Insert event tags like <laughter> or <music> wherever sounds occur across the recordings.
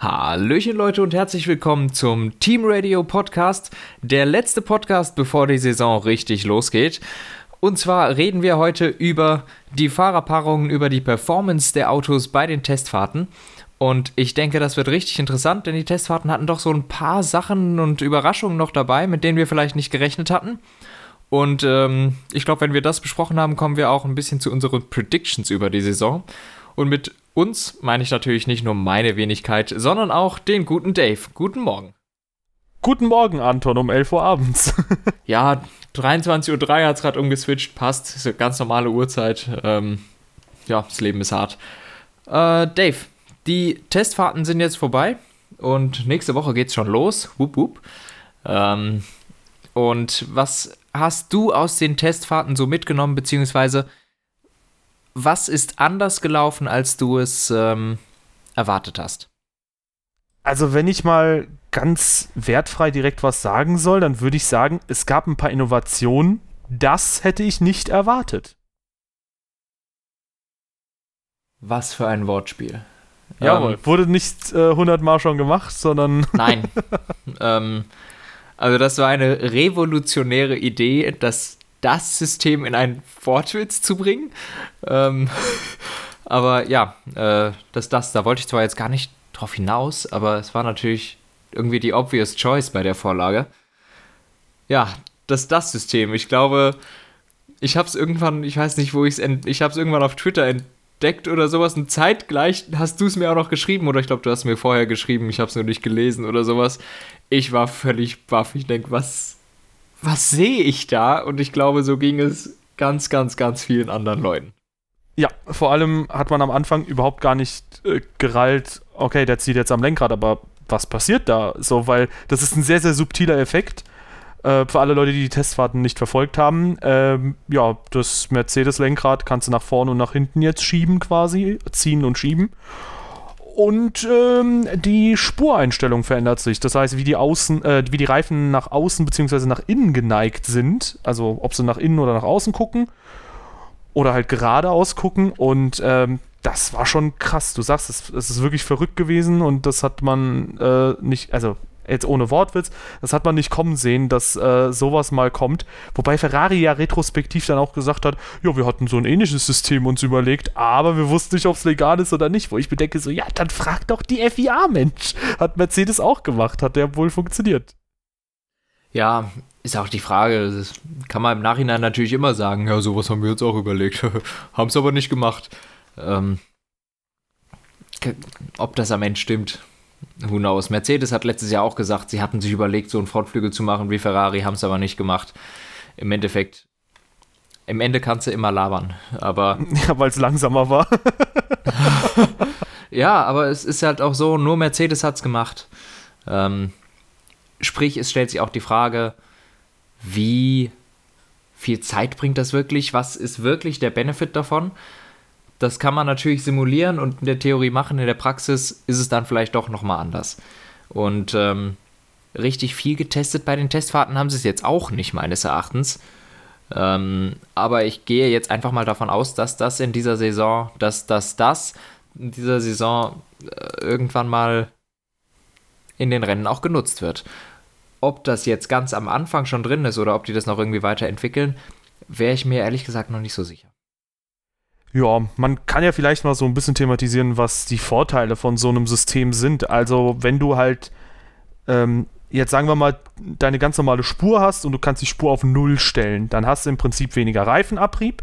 Hallöchen Leute und herzlich willkommen zum Team Radio Podcast, der letzte Podcast, bevor die Saison richtig losgeht. Und zwar reden wir heute über die Fahrerpaarungen, über die Performance der Autos bei den Testfahrten. Und ich denke, das wird richtig interessant, denn die Testfahrten hatten doch so ein paar Sachen und Überraschungen noch dabei, mit denen wir vielleicht nicht gerechnet hatten. Und ähm, ich glaube, wenn wir das besprochen haben, kommen wir auch ein bisschen zu unseren Predictions über die Saison. Und mit uns meine ich natürlich nicht nur meine Wenigkeit, sondern auch den guten Dave. Guten Morgen. Guten Morgen, Anton, um 11 Uhr abends. <laughs> ja, 23.03 Uhr hat es gerade umgeswitcht, passt. Ist eine ganz normale Uhrzeit. Ähm, ja, das Leben ist hart. Äh, Dave, die Testfahrten sind jetzt vorbei und nächste Woche geht's schon los. Wupp, wupp. Ähm, und was hast du aus den Testfahrten so mitgenommen, beziehungsweise was ist anders gelaufen, als du es ähm, erwartet hast? Also, wenn ich mal ganz wertfrei direkt was sagen soll, dann würde ich sagen, es gab ein paar Innovationen. Das hätte ich nicht erwartet. Was für ein Wortspiel. Jawohl, ähm, wurde nicht äh, 100 Mal schon gemacht, sondern. <laughs> Nein. ähm, also, das war eine revolutionäre Idee, dass das System in einen Wortwitz zu bringen. Ähm, <laughs> aber ja, äh, das, das, da wollte ich zwar jetzt gar nicht drauf hinaus, aber es war natürlich irgendwie die obvious choice bei der Vorlage. Ja, das das System. Ich glaube, ich habe es irgendwann, ich weiß nicht, wo ich es, ich habe es irgendwann auf Twitter entdeckt oder sowas und zeitgleich hast du es mir auch noch geschrieben oder ich glaube, du hast mir vorher geschrieben, ich habe es nur nicht gelesen oder sowas. Ich war völlig baff. Ich denke, was, was sehe ich da? Und ich glaube, so ging es ganz, ganz, ganz vielen anderen Leuten. Ja, vor allem hat man am Anfang überhaupt gar nicht äh, gerallt, okay, der zieht jetzt am Lenkrad, aber was passiert da? So, weil das ist ein sehr, sehr subtiler Effekt. Äh, für alle Leute, die die Testfahrten nicht verfolgt haben, ähm, ja, das Mercedes-Lenkrad kannst du nach vorne und nach hinten jetzt schieben quasi, ziehen und schieben. Und ähm, die Spureinstellung verändert sich. Das heißt, wie die, Außen, äh, wie die Reifen nach außen bzw. nach innen geneigt sind. Also ob sie nach innen oder nach außen gucken. Oder halt geradeaus gucken. Und ähm, das war schon krass. Du sagst, es, es, ist wirklich verrückt gewesen und das hat man äh, nicht, also jetzt ohne Wortwitz, das hat man nicht kommen sehen, dass äh, sowas mal kommt. Wobei Ferrari ja retrospektiv dann auch gesagt hat, ja, wir hatten so ein ähnliches System uns überlegt, aber wir wussten nicht, ob es legal ist oder nicht. Wo ich bedenke so, ja, dann frag doch die FIA, Mensch. Hat Mercedes auch gemacht, hat der wohl funktioniert. Ja, ist auch die Frage, das kann man im Nachhinein natürlich immer sagen, ja, sowas haben wir uns auch überlegt, <laughs> haben es aber nicht gemacht. Ähm, ob das am Ende stimmt, who knows. Mercedes hat letztes Jahr auch gesagt, sie hatten sich überlegt, so einen Frontflügel zu machen wie Ferrari, haben es aber nicht gemacht. Im Endeffekt, im Ende kannst du immer labern, aber. <laughs> Ja, weil es langsamer war. <laughs> ja, aber es ist halt auch so, nur Mercedes hat es gemacht. Ähm, sprich, es stellt sich auch die Frage, wie viel Zeit bringt das wirklich? Was ist wirklich der Benefit davon? Das kann man natürlich simulieren und in der Theorie machen. In der Praxis ist es dann vielleicht doch nochmal anders. Und ähm, richtig viel getestet bei den Testfahrten haben sie es jetzt auch nicht, meines Erachtens. Ähm, aber ich gehe jetzt einfach mal davon aus, dass das in dieser Saison, dass das, das in dieser Saison äh, irgendwann mal in den Rennen auch genutzt wird. Ob das jetzt ganz am Anfang schon drin ist oder ob die das noch irgendwie weiterentwickeln, wäre ich mir ehrlich gesagt noch nicht so sicher. Ja, man kann ja vielleicht mal so ein bisschen thematisieren, was die Vorteile von so einem System sind. Also, wenn du halt, ähm, jetzt sagen wir mal, deine ganz normale Spur hast und du kannst die Spur auf Null stellen, dann hast du im Prinzip weniger Reifenabrieb.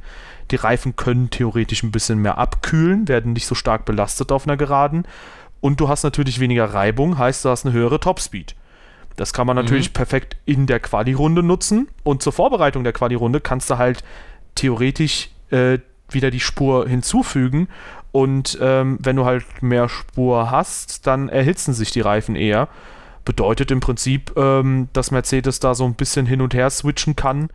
Die Reifen können theoretisch ein bisschen mehr abkühlen, werden nicht so stark belastet auf einer Geraden. Und du hast natürlich weniger Reibung, heißt, du hast eine höhere Topspeed. Das kann man natürlich mhm. perfekt in der Quali-Runde nutzen. Und zur Vorbereitung der Quali-Runde kannst du halt theoretisch äh, wieder die Spur hinzufügen. Und ähm, wenn du halt mehr Spur hast, dann erhitzen sich die Reifen eher. Bedeutet im Prinzip, ähm, dass Mercedes da so ein bisschen hin und her switchen kann.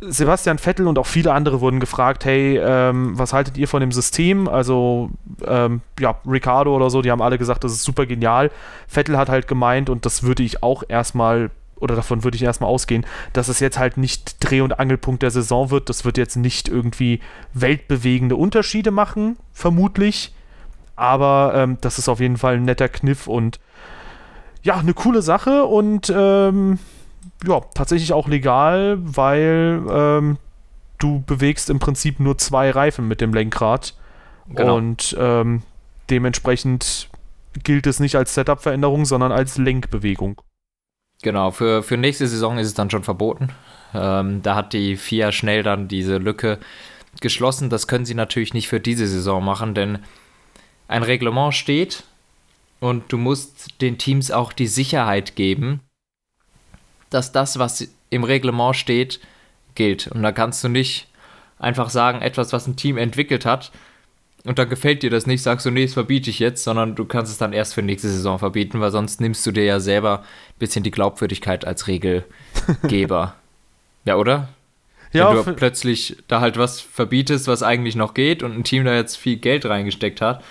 Sebastian Vettel und auch viele andere wurden gefragt, hey, ähm, was haltet ihr von dem System? Also, ähm, ja, Ricardo oder so, die haben alle gesagt, das ist super genial. Vettel hat halt gemeint, und das würde ich auch erstmal oder davon würde ich erstmal ausgehen, dass es jetzt halt nicht Dreh- und Angelpunkt der Saison wird. Das wird jetzt nicht irgendwie weltbewegende Unterschiede machen, vermutlich. Aber ähm, das ist auf jeden Fall ein netter Kniff und ja, eine coole Sache und ähm, ja, tatsächlich auch legal, weil ähm, du bewegst im Prinzip nur zwei Reifen mit dem Lenkrad. Genau. Und ähm, dementsprechend gilt es nicht als Setup-Veränderung, sondern als Lenkbewegung. Genau, für, für nächste Saison ist es dann schon verboten. Ähm, da hat die FIA schnell dann diese Lücke geschlossen. Das können sie natürlich nicht für diese Saison machen, denn ein Reglement steht und du musst den Teams auch die Sicherheit geben, dass das, was im Reglement steht, gilt. Und da kannst du nicht einfach sagen, etwas, was ein Team entwickelt hat, und dann gefällt dir das nicht, sagst du, nee, das verbiete ich jetzt, sondern du kannst es dann erst für nächste Saison verbieten, weil sonst nimmst du dir ja selber ein bisschen die Glaubwürdigkeit als Regelgeber. <laughs> ja, oder? Ja, Wenn du plötzlich da halt was verbietest, was eigentlich noch geht und ein Team da jetzt viel Geld reingesteckt hat.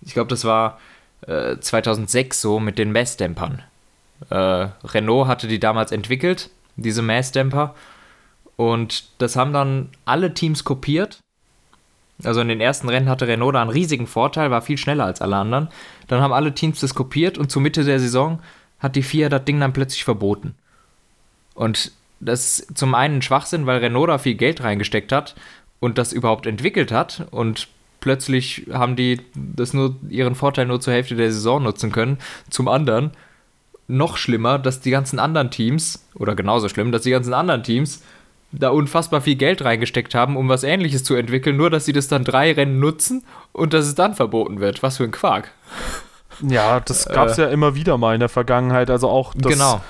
Ich glaube, das war äh, 2006 so mit den Messdämpern. Äh, Renault hatte die damals entwickelt, diese Messdämper. Und das haben dann alle Teams kopiert also in den ersten Rennen hatte Renault da einen riesigen Vorteil, war viel schneller als alle anderen. Dann haben alle Teams das kopiert und zur Mitte der Saison hat die FIA das Ding dann plötzlich verboten. Und das ist zum einen ein Schwachsinn, weil Renault da viel Geld reingesteckt hat und das überhaupt entwickelt hat und plötzlich haben die das nur ihren Vorteil nur zur Hälfte der Saison nutzen können. Zum anderen noch schlimmer, dass die ganzen anderen Teams oder genauso schlimm, dass die ganzen anderen Teams da unfassbar viel Geld reingesteckt haben, um was ähnliches zu entwickeln, nur dass sie das dann drei Rennen nutzen und dass es dann verboten wird. Was für ein Quark. Ja, das gab es äh, ja immer wieder mal in der Vergangenheit. Also auch das, Genau.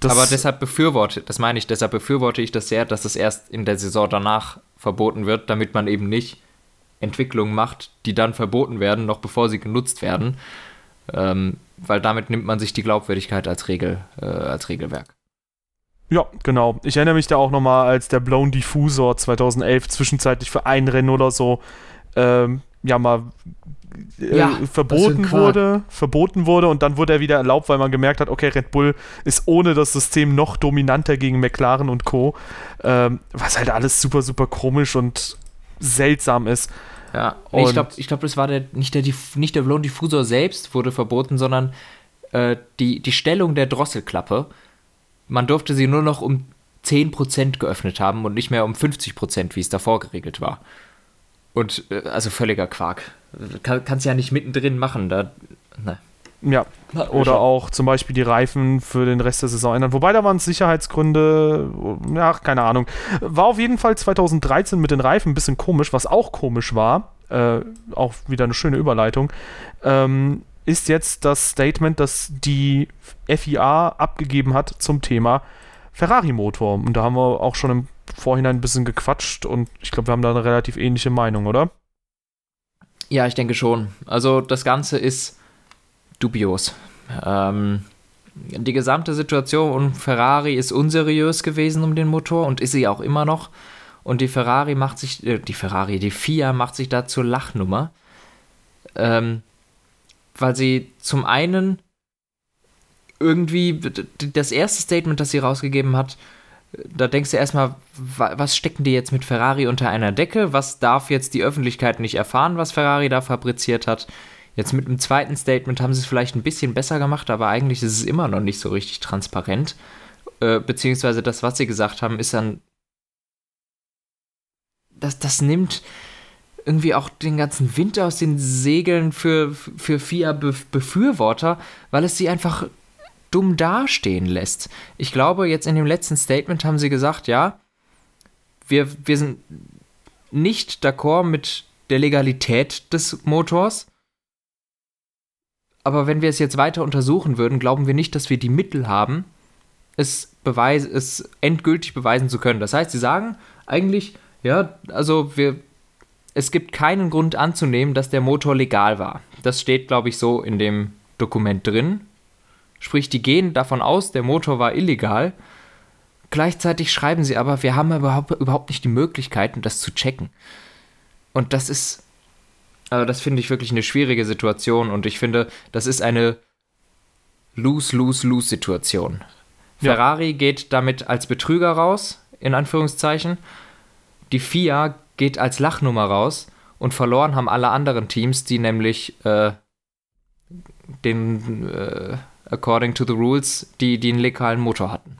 Das Aber deshalb befürworte, das meine ich, deshalb befürworte ich das sehr, dass es erst in der Saison danach verboten wird, damit man eben nicht Entwicklungen macht, die dann verboten werden, noch bevor sie genutzt werden. Ähm, weil damit nimmt man sich die Glaubwürdigkeit als Regel, äh, als Regelwerk. Ja, genau. Ich erinnere mich da auch nochmal, als der Blown Diffusor 2011 zwischenzeitlich für ein Rennen oder so ähm, ja mal äh, ja, verboten wurde, verboten wurde und dann wurde er wieder erlaubt, weil man gemerkt hat, okay, Red Bull ist ohne das System noch dominanter gegen McLaren und Co. Ähm, was halt alles super, super komisch und seltsam ist. Ja, nee, ich glaube, ich glaub, das war der, nicht der, nicht der Blown Diffusor selbst wurde verboten, sondern äh, die, die Stellung der Drosselklappe man durfte sie nur noch um 10% geöffnet haben und nicht mehr um 50%, wie es davor geregelt war. Und äh, also völliger Quark. Kann, kannst ja nicht mittendrin machen. Da, ne. Ja, oder auch zum Beispiel die Reifen für den Rest der Saison ändern. Wobei da waren es Sicherheitsgründe, ja, keine Ahnung. War auf jeden Fall 2013 mit den Reifen ein bisschen komisch, was auch komisch war. Äh, auch wieder eine schöne Überleitung. Ähm, ist jetzt das Statement, das die FIA abgegeben hat zum Thema Ferrari-Motor. Und da haben wir auch schon im Vorhinein ein bisschen gequatscht und ich glaube, wir haben da eine relativ ähnliche Meinung, oder? Ja, ich denke schon. Also das Ganze ist dubios. Ähm, die gesamte Situation um Ferrari ist unseriös gewesen um den Motor und ist sie auch immer noch. Und die Ferrari macht sich, äh, die Ferrari, die FIA macht sich da zur Lachnummer. Ähm, weil sie zum einen irgendwie das erste Statement, das sie rausgegeben hat, da denkst du erstmal, was stecken die jetzt mit Ferrari unter einer Decke? Was darf jetzt die Öffentlichkeit nicht erfahren, was Ferrari da fabriziert hat? Jetzt mit dem zweiten Statement haben sie es vielleicht ein bisschen besser gemacht, aber eigentlich ist es immer noch nicht so richtig transparent. Äh, beziehungsweise das, was sie gesagt haben, ist dann. Das, das nimmt irgendwie auch den ganzen Wind aus den Segeln für, für FIA-Befürworter, weil es sie einfach dumm dastehen lässt. Ich glaube, jetzt in dem letzten Statement haben sie gesagt, ja, wir, wir sind nicht d'accord mit der Legalität des Motors. Aber wenn wir es jetzt weiter untersuchen würden, glauben wir nicht, dass wir die Mittel haben, es, beweis es endgültig beweisen zu können. Das heißt, sie sagen eigentlich, ja, also wir, es gibt keinen Grund anzunehmen, dass der Motor legal war. Das steht, glaube ich, so in dem Dokument drin. Sprich, die gehen davon aus, der Motor war illegal. Gleichzeitig schreiben sie aber, wir haben überhaupt, überhaupt nicht die Möglichkeiten, das zu checken. Und das ist, also das finde ich wirklich eine schwierige Situation und ich finde, das ist eine Lose-Lose-Lose-Situation. Ja. Ferrari geht damit als Betrüger raus, in Anführungszeichen. Die FIA geht als Lachnummer raus und verloren haben alle anderen Teams, die nämlich äh, den äh, according to the rules, die, die einen legalen Motor hatten.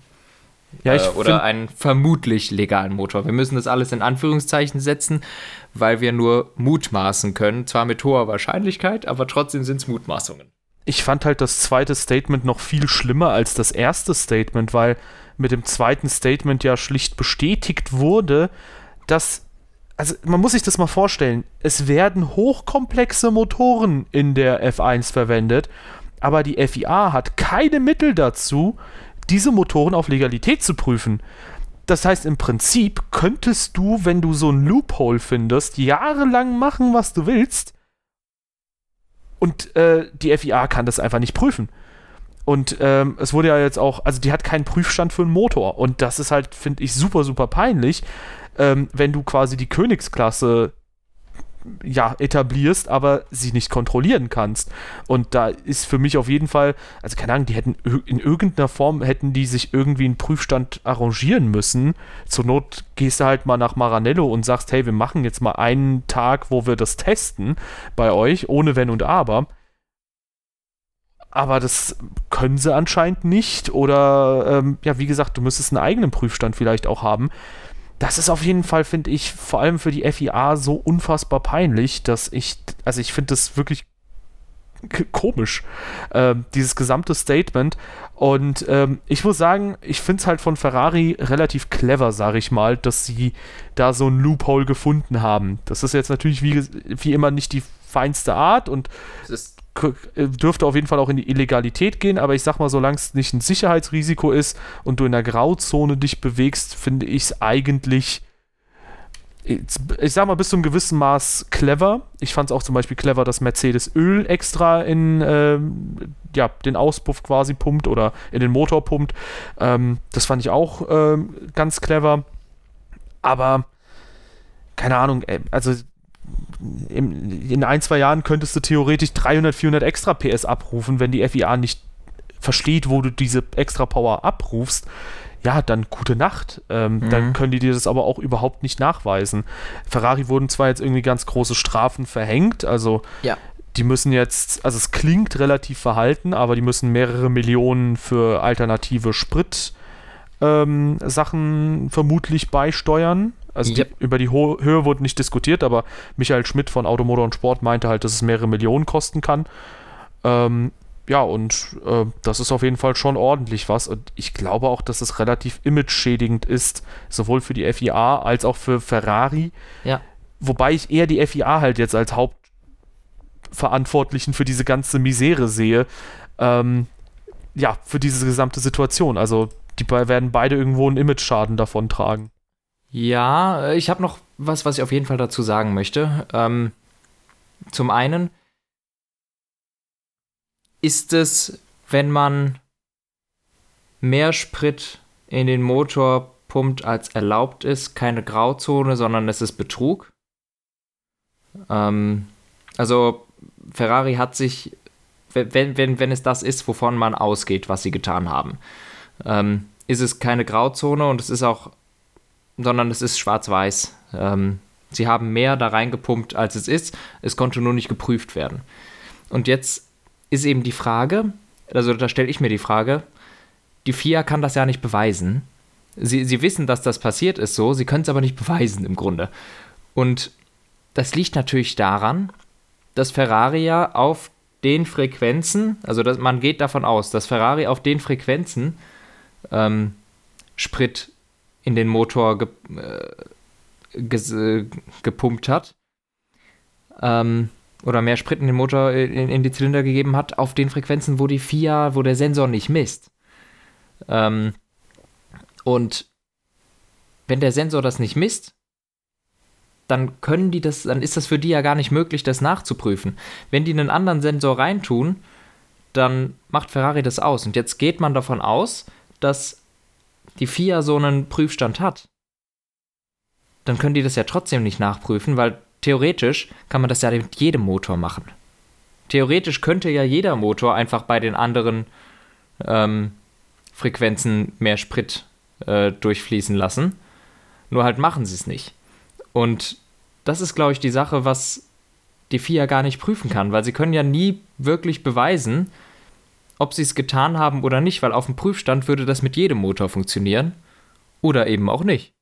Ja, ich äh, oder einen vermutlich legalen Motor. Wir müssen das alles in Anführungszeichen setzen, weil wir nur mutmaßen können. Zwar mit hoher Wahrscheinlichkeit, aber trotzdem sind es Mutmaßungen. Ich fand halt das zweite Statement noch viel schlimmer als das erste Statement, weil mit dem zweiten Statement ja schlicht bestätigt wurde, dass also man muss sich das mal vorstellen, es werden hochkomplexe Motoren in der F1 verwendet, aber die FIA hat keine Mittel dazu, diese Motoren auf Legalität zu prüfen. Das heißt, im Prinzip könntest du, wenn du so ein Loophole findest, jahrelang machen, was du willst. Und äh, die FIA kann das einfach nicht prüfen. Und ähm, es wurde ja jetzt auch, also die hat keinen Prüfstand für einen Motor. Und das ist halt, finde ich, super, super peinlich, ähm, wenn du quasi die Königsklasse ja, etablierst, aber sie nicht kontrollieren kannst. Und da ist für mich auf jeden Fall, also keine Ahnung, die hätten in irgendeiner Form hätten die sich irgendwie einen Prüfstand arrangieren müssen. Zur Not gehst du halt mal nach Maranello und sagst, hey, wir machen jetzt mal einen Tag, wo wir das testen bei euch, ohne Wenn und Aber. Aber das können sie anscheinend nicht. Oder ähm, ja, wie gesagt, du müsstest einen eigenen Prüfstand vielleicht auch haben das ist auf jeden Fall, finde ich, vor allem für die FIA so unfassbar peinlich, dass ich, also ich finde das wirklich komisch, äh, dieses gesamte Statement. Und ähm, ich muss sagen, ich finde es halt von Ferrari relativ clever, sage ich mal, dass sie da so ein Loophole gefunden haben. Das ist jetzt natürlich wie, wie immer nicht die feinste Art und dürfte auf jeden Fall auch in die Illegalität gehen, aber ich sag mal, solange es nicht ein Sicherheitsrisiko ist und du in der Grauzone dich bewegst, finde ich es eigentlich, ich sag mal, bis zu einem gewissen Maß clever. Ich fand es auch zum Beispiel clever, dass Mercedes Öl extra in ähm, ja, den Auspuff quasi pumpt oder in den Motor pumpt. Ähm, das fand ich auch ähm, ganz clever. Aber keine Ahnung, also in, in ein, zwei Jahren könntest du theoretisch 300, 400 extra PS abrufen, wenn die FIA nicht versteht, wo du diese extra Power abrufst. Ja, dann gute Nacht. Ähm, mhm. Dann können die dir das aber auch überhaupt nicht nachweisen. Ferrari wurden zwar jetzt irgendwie ganz große Strafen verhängt, also ja. die müssen jetzt, also es klingt relativ verhalten, aber die müssen mehrere Millionen für alternative Sprit ähm, Sachen vermutlich beisteuern. Also yep. die, über die Ho Höhe wurde nicht diskutiert, aber Michael Schmidt von Automotor und Sport meinte halt, dass es mehrere Millionen kosten kann. Ähm, ja, und äh, das ist auf jeden Fall schon ordentlich was. Und ich glaube auch, dass es relativ image-schädigend ist, sowohl für die FIA als auch für Ferrari. Ja. Wobei ich eher die FIA halt jetzt als Hauptverantwortlichen für diese ganze Misere sehe. Ähm, ja, für diese gesamte Situation. Also, die werden beide irgendwo einen Image-Schaden davon tragen. Ja, äh, ich habe noch was, was ich auf jeden Fall dazu sagen möchte. Ähm, zum einen ist es, wenn man mehr Sprit in den Motor pumpt, als erlaubt ist, keine Grauzone, sondern es ist Betrug. Ähm, also Ferrari hat sich, wenn, wenn, wenn es das ist, wovon man ausgeht, was sie getan haben, ähm, ist es keine Grauzone und es ist auch sondern es ist schwarz-weiß. Ähm, sie haben mehr da reingepumpt, als es ist. Es konnte nur nicht geprüft werden. Und jetzt ist eben die Frage, also da stelle ich mir die Frage, die FIA kann das ja nicht beweisen. Sie, sie wissen, dass das passiert ist so, sie können es aber nicht beweisen im Grunde. Und das liegt natürlich daran, dass Ferrari ja auf den Frequenzen, also man geht davon aus, dass Ferrari auf den Frequenzen ähm, Sprit in den Motor ge äh, gepumpt hat. Ähm, oder mehr Sprit in den Motor in, in, die Zylinder gegeben hat, auf den Frequenzen, wo die FIA, wo der Sensor nicht misst. Ähm, und wenn der Sensor das nicht misst, dann können die das, dann ist das für die ja gar nicht möglich, das nachzuprüfen. Wenn die einen anderen Sensor reintun, dann macht Ferrari das aus. Und jetzt geht man davon aus, dass die FIA so einen Prüfstand hat, dann können die das ja trotzdem nicht nachprüfen, weil theoretisch kann man das ja mit jedem Motor machen. Theoretisch könnte ja jeder Motor einfach bei den anderen ähm, Frequenzen mehr Sprit äh, durchfließen lassen. Nur halt machen sie es nicht. Und das ist, glaube ich, die Sache, was die FIA gar nicht prüfen kann, weil sie können ja nie wirklich beweisen, ob sie es getan haben oder nicht, weil auf dem Prüfstand würde das mit jedem Motor funktionieren oder eben auch nicht.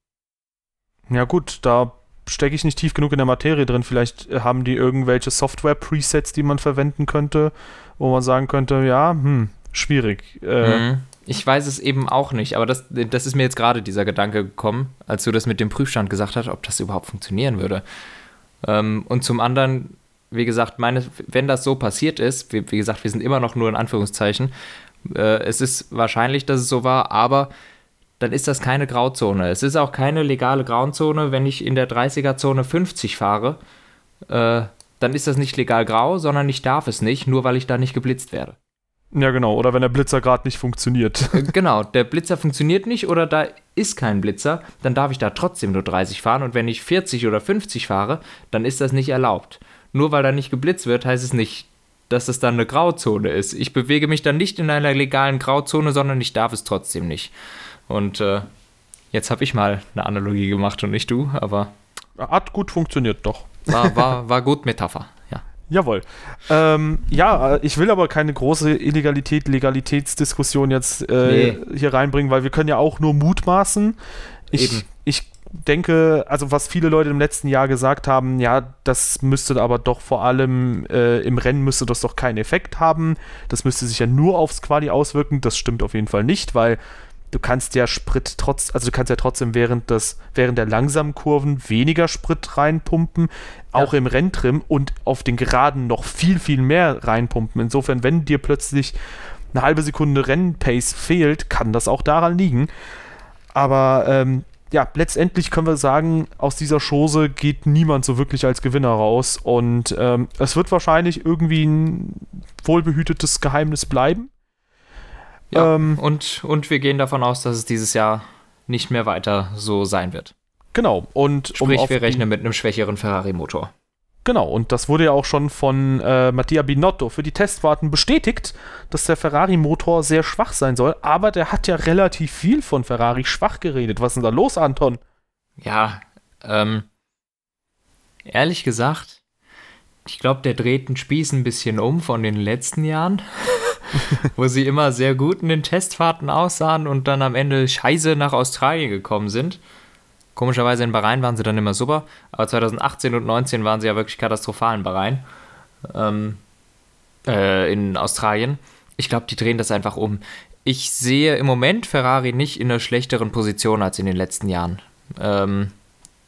Ja gut, da stecke ich nicht tief genug in der Materie drin. Vielleicht äh, haben die irgendwelche Software-Presets, die man verwenden könnte, wo man sagen könnte, ja, hm, schwierig. Äh, mhm. Ich weiß es eben auch nicht, aber das, das ist mir jetzt gerade dieser Gedanke gekommen, als du das mit dem Prüfstand gesagt hast, ob das überhaupt funktionieren würde. Ähm, und zum anderen wie gesagt, meine, wenn das so passiert ist, wie, wie gesagt, wir sind immer noch nur in Anführungszeichen, äh, es ist wahrscheinlich, dass es so war, aber dann ist das keine Grauzone. Es ist auch keine legale Grauzone, wenn ich in der 30er-Zone 50 fahre. Äh, dann ist das nicht legal grau, sondern ich darf es nicht, nur weil ich da nicht geblitzt werde. Ja, genau. Oder wenn der Blitzer gerade nicht funktioniert. Äh, genau, der Blitzer funktioniert nicht oder da ist kein Blitzer, dann darf ich da trotzdem nur 30 fahren und wenn ich 40 oder 50 fahre, dann ist das nicht erlaubt nur weil da nicht geblitzt wird, heißt es nicht, dass es dann eine Grauzone ist. Ich bewege mich dann nicht in einer legalen Grauzone, sondern ich darf es trotzdem nicht. Und äh, jetzt habe ich mal eine Analogie gemacht und nicht du, aber. Hat gut funktioniert, doch. War, war, war gut Metapher, ja. <laughs> Jawohl. Ähm, ja, ich will aber keine große Illegalität, Legalitätsdiskussion jetzt äh, nee. hier reinbringen, weil wir können ja auch nur mutmaßen. Ich, Eben. ich denke, also was viele Leute im letzten Jahr gesagt haben, ja, das müsste aber doch vor allem äh, im Rennen müsste das doch keinen Effekt haben. Das müsste sich ja nur aufs Quali auswirken. Das stimmt auf jeden Fall nicht, weil du kannst ja Sprit trotz, also du kannst ja trotzdem während des, während der langsamen Kurven weniger Sprit reinpumpen, auch ja. im Renntrim und auf den Geraden noch viel, viel mehr reinpumpen. Insofern, wenn dir plötzlich eine halbe Sekunde Rennpace fehlt, kann das auch daran liegen. Aber ähm, ja, letztendlich können wir sagen, aus dieser Chose geht niemand so wirklich als Gewinner raus. Und ähm, es wird wahrscheinlich irgendwie ein wohlbehütetes Geheimnis bleiben. Ja, ähm, und, und wir gehen davon aus, dass es dieses Jahr nicht mehr weiter so sein wird. Genau. Und Sprich, um wir rechnen mit einem schwächeren Ferrari-Motor. Genau, und das wurde ja auch schon von äh, Mattia Binotto für die Testfahrten bestätigt, dass der Ferrari-Motor sehr schwach sein soll, aber der hat ja relativ viel von Ferrari schwach geredet. Was ist denn da los, Anton? Ja, ähm, ehrlich gesagt, ich glaube, der dreht den Spieß ein bisschen um von den letzten Jahren, <laughs> wo sie immer sehr gut in den Testfahrten aussahen und dann am Ende scheiße nach Australien gekommen sind. Komischerweise in Bahrain waren sie dann immer super, aber 2018 und 2019 waren sie ja wirklich katastrophal in Bahrain. Ähm, äh, in Australien. Ich glaube, die drehen das einfach um. Ich sehe im Moment Ferrari nicht in einer schlechteren Position als in den letzten Jahren. Ähm,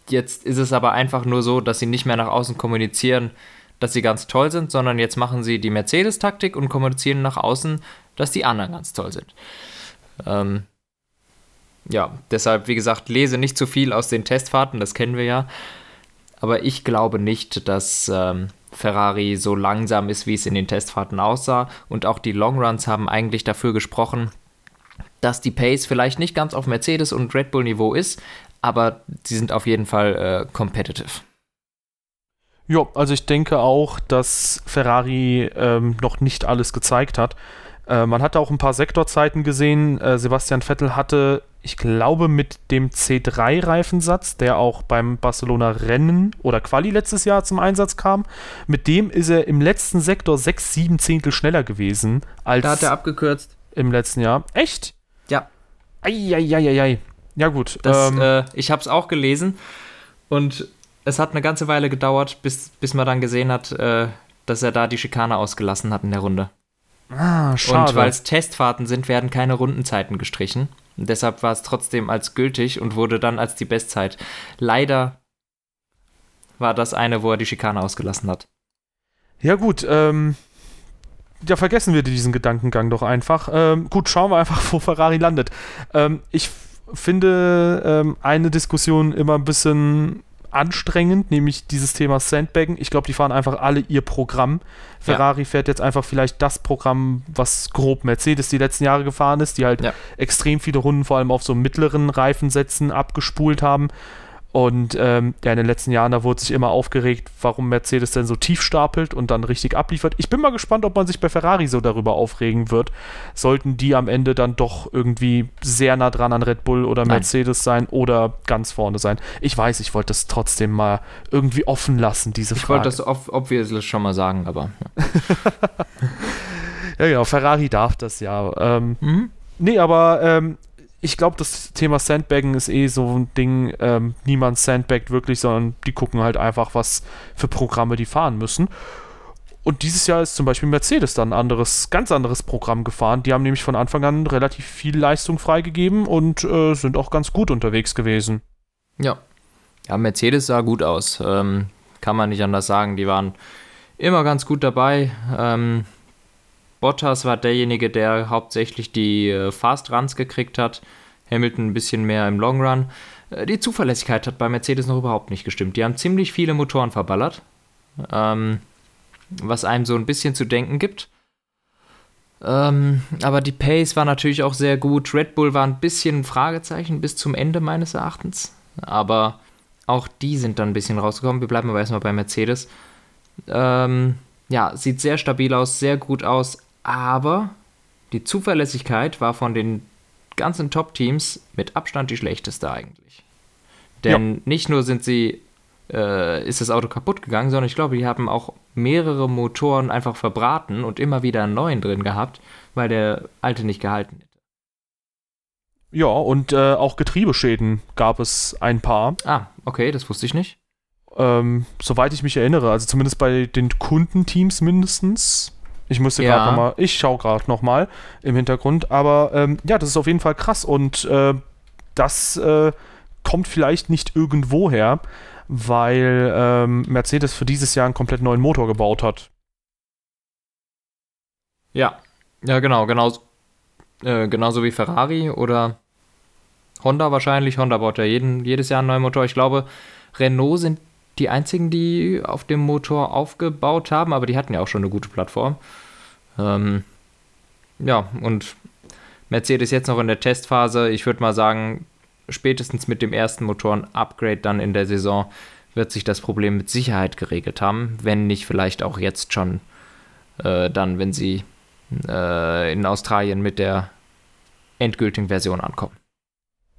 jetzt ist es aber einfach nur so, dass sie nicht mehr nach außen kommunizieren, dass sie ganz toll sind, sondern jetzt machen sie die Mercedes-Taktik und kommunizieren nach außen, dass die anderen ganz toll sind. Ähm, ja, deshalb, wie gesagt, lese nicht zu viel aus den Testfahrten, das kennen wir ja. Aber ich glaube nicht, dass ähm, Ferrari so langsam ist, wie es in den Testfahrten aussah. Und auch die Longruns haben eigentlich dafür gesprochen, dass die Pace vielleicht nicht ganz auf Mercedes und Red Bull Niveau ist, aber sie sind auf jeden Fall äh, competitive. Ja, also ich denke auch, dass Ferrari ähm, noch nicht alles gezeigt hat. Äh, man hatte auch ein paar Sektorzeiten gesehen. Äh, Sebastian Vettel hatte, ich glaube, mit dem C3-Reifensatz, der auch beim Barcelona-Rennen oder Quali letztes Jahr zum Einsatz kam, mit dem ist er im letzten Sektor 6, 7 Zehntel schneller gewesen als. Da hat er abgekürzt. Im letzten Jahr. Echt? Ja. Eieieiei. Ja, gut. Das, ähm, äh, ich habe es auch gelesen und es hat eine ganze Weile gedauert, bis, bis man dann gesehen hat, äh, dass er da die Schikane ausgelassen hat in der Runde. Ah, schade. Und weil es Testfahrten sind, werden keine Rundenzeiten gestrichen. Und deshalb war es trotzdem als gültig und wurde dann als die Bestzeit. Leider war das eine, wo er die Schikane ausgelassen hat. Ja, gut, ähm, ja, vergessen wir diesen Gedankengang doch einfach. Ähm, gut, schauen wir einfach, <laughs> wo Ferrari landet. Ähm, ich finde ähm, eine Diskussion immer ein bisschen anstrengend, nämlich dieses Thema Sandbaggen. Ich glaube, die fahren einfach alle ihr Programm. Ferrari ja. fährt jetzt einfach vielleicht das Programm, was grob Mercedes die letzten Jahre gefahren ist, die halt ja. extrem viele Runden vor allem auf so mittleren Reifensätzen abgespult haben. Und ähm, ja, in den letzten Jahren, da wurde sich immer aufgeregt, warum Mercedes denn so tief stapelt und dann richtig abliefert. Ich bin mal gespannt, ob man sich bei Ferrari so darüber aufregen wird. Sollten die am Ende dann doch irgendwie sehr nah dran an Red Bull oder Mercedes Nein. sein oder ganz vorne sein. Ich weiß, ich wollte das trotzdem mal irgendwie offen lassen, diese ich Frage. Ich wollte das obviously schon mal sagen, aber. Ja. <laughs> ja, genau, Ferrari darf das ja. Ähm, mhm. Nee, aber ähm, ich glaube, das Thema Sandbaggen ist eh so ein Ding, ähm, niemand sandbaggt wirklich, sondern die gucken halt einfach, was für Programme die fahren müssen. Und dieses Jahr ist zum Beispiel Mercedes dann ein anderes, ganz anderes Programm gefahren. Die haben nämlich von Anfang an relativ viel Leistung freigegeben und äh, sind auch ganz gut unterwegs gewesen. Ja. Ja, Mercedes sah gut aus. Ähm, kann man nicht anders sagen. Die waren immer ganz gut dabei. Ähm, Bottas war derjenige, der hauptsächlich die äh, Fast Runs gekriegt hat. Hamilton ein bisschen mehr im Long Run. Äh, die Zuverlässigkeit hat bei Mercedes noch überhaupt nicht gestimmt. Die haben ziemlich viele Motoren verballert, ähm, was einem so ein bisschen zu denken gibt. Ähm, aber die Pace war natürlich auch sehr gut. Red Bull war ein bisschen ein Fragezeichen bis zum Ende meines Erachtens. Aber auch die sind dann ein bisschen rausgekommen. Wir bleiben aber erstmal bei Mercedes. Ähm, ja, sieht sehr stabil aus, sehr gut aus, aber die Zuverlässigkeit war von den ganzen Top-Teams mit Abstand die schlechteste eigentlich. Denn ja. nicht nur sind sie, äh, ist das Auto kaputt gegangen, sondern ich glaube, die haben auch mehrere Motoren einfach verbraten und immer wieder einen neuen drin gehabt, weil der alte nicht gehalten hätte. Ja, und äh, auch Getriebeschäden gab es ein paar. Ah, okay, das wusste ich nicht. Ähm, soweit ich mich erinnere, also zumindest bei den Kundenteams mindestens. Ich gerade ja. nochmal, ich schaue gerade nochmal im Hintergrund, aber ähm, ja, das ist auf jeden Fall krass und äh, das äh, kommt vielleicht nicht irgendwo her, weil ähm, Mercedes für dieses Jahr einen komplett neuen Motor gebaut hat. Ja, ja, genau, genau, äh, genauso wie Ferrari oder Honda wahrscheinlich. Honda baut ja jeden, jedes Jahr einen neuen Motor. Ich glaube, Renault sind die einzigen, die auf dem Motor aufgebaut haben, aber die hatten ja auch schon eine gute Plattform. Ähm, ja, und Mercedes jetzt noch in der Testphase. Ich würde mal sagen, spätestens mit dem ersten Motoren-Upgrade dann in der Saison wird sich das Problem mit Sicherheit geregelt haben, wenn nicht vielleicht auch jetzt schon äh, dann, wenn sie äh, in Australien mit der endgültigen Version ankommen.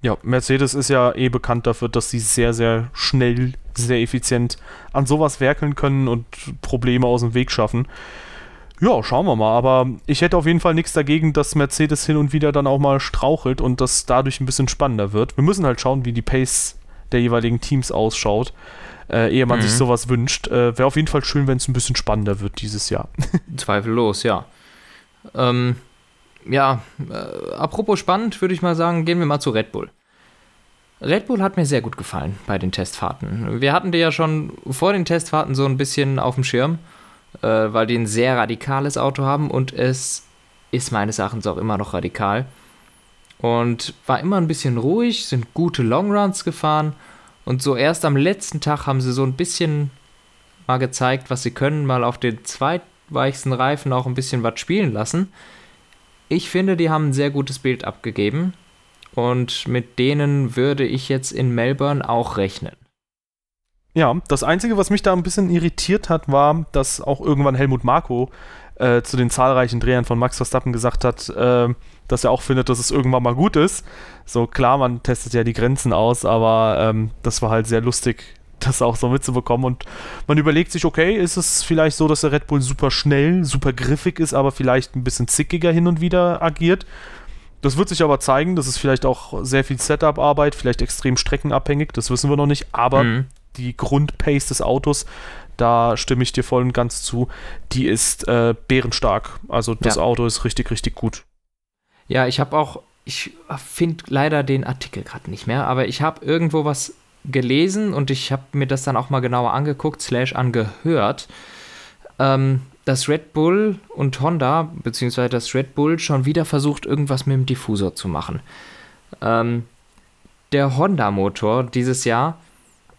Ja, Mercedes ist ja eh bekannt dafür, dass sie sehr, sehr schnell, sehr effizient an sowas werkeln können und Probleme aus dem Weg schaffen. Ja, schauen wir mal. Aber ich hätte auf jeden Fall nichts dagegen, dass Mercedes hin und wieder dann auch mal strauchelt und das dadurch ein bisschen spannender wird. Wir müssen halt schauen, wie die Pace der jeweiligen Teams ausschaut, äh, ehe man mhm. sich sowas wünscht. Äh, Wäre auf jeden Fall schön, wenn es ein bisschen spannender wird dieses Jahr. <laughs> Zweifellos, ja. Ähm, ja, äh, apropos spannend, würde ich mal sagen, gehen wir mal zu Red Bull. Red Bull hat mir sehr gut gefallen bei den Testfahrten. Wir hatten die ja schon vor den Testfahrten so ein bisschen auf dem Schirm, äh, weil die ein sehr radikales Auto haben und es ist meines Erachtens auch immer noch radikal. Und war immer ein bisschen ruhig, sind gute Longruns gefahren und so erst am letzten Tag haben sie so ein bisschen mal gezeigt, was sie können, mal auf den zweitweichsten Reifen auch ein bisschen was spielen lassen. Ich finde, die haben ein sehr gutes Bild abgegeben und mit denen würde ich jetzt in Melbourne auch rechnen. Ja, das Einzige, was mich da ein bisschen irritiert hat, war, dass auch irgendwann Helmut Marko äh, zu den zahlreichen Drehern von Max Verstappen gesagt hat, äh, dass er auch findet, dass es irgendwann mal gut ist. So klar, man testet ja die Grenzen aus, aber ähm, das war halt sehr lustig, <laughs> das auch so mitzubekommen. Und man überlegt sich, okay, ist es vielleicht so, dass der Red Bull super schnell, super griffig ist, aber vielleicht ein bisschen zickiger hin und wieder agiert? Das wird sich aber zeigen, das ist vielleicht auch sehr viel Setup-Arbeit, vielleicht extrem streckenabhängig, das wissen wir noch nicht, aber mhm. Die Grundpace des Autos, da stimme ich dir voll und ganz zu, die ist äh, bärenstark. Also das ja. Auto ist richtig, richtig gut. Ja, ich habe auch, ich finde leider den Artikel gerade nicht mehr, aber ich habe irgendwo was gelesen und ich habe mir das dann auch mal genauer angeguckt, slash angehört, ähm, dass Red Bull und Honda, beziehungsweise dass Red Bull schon wieder versucht, irgendwas mit dem Diffusor zu machen. Ähm, der Honda-Motor dieses Jahr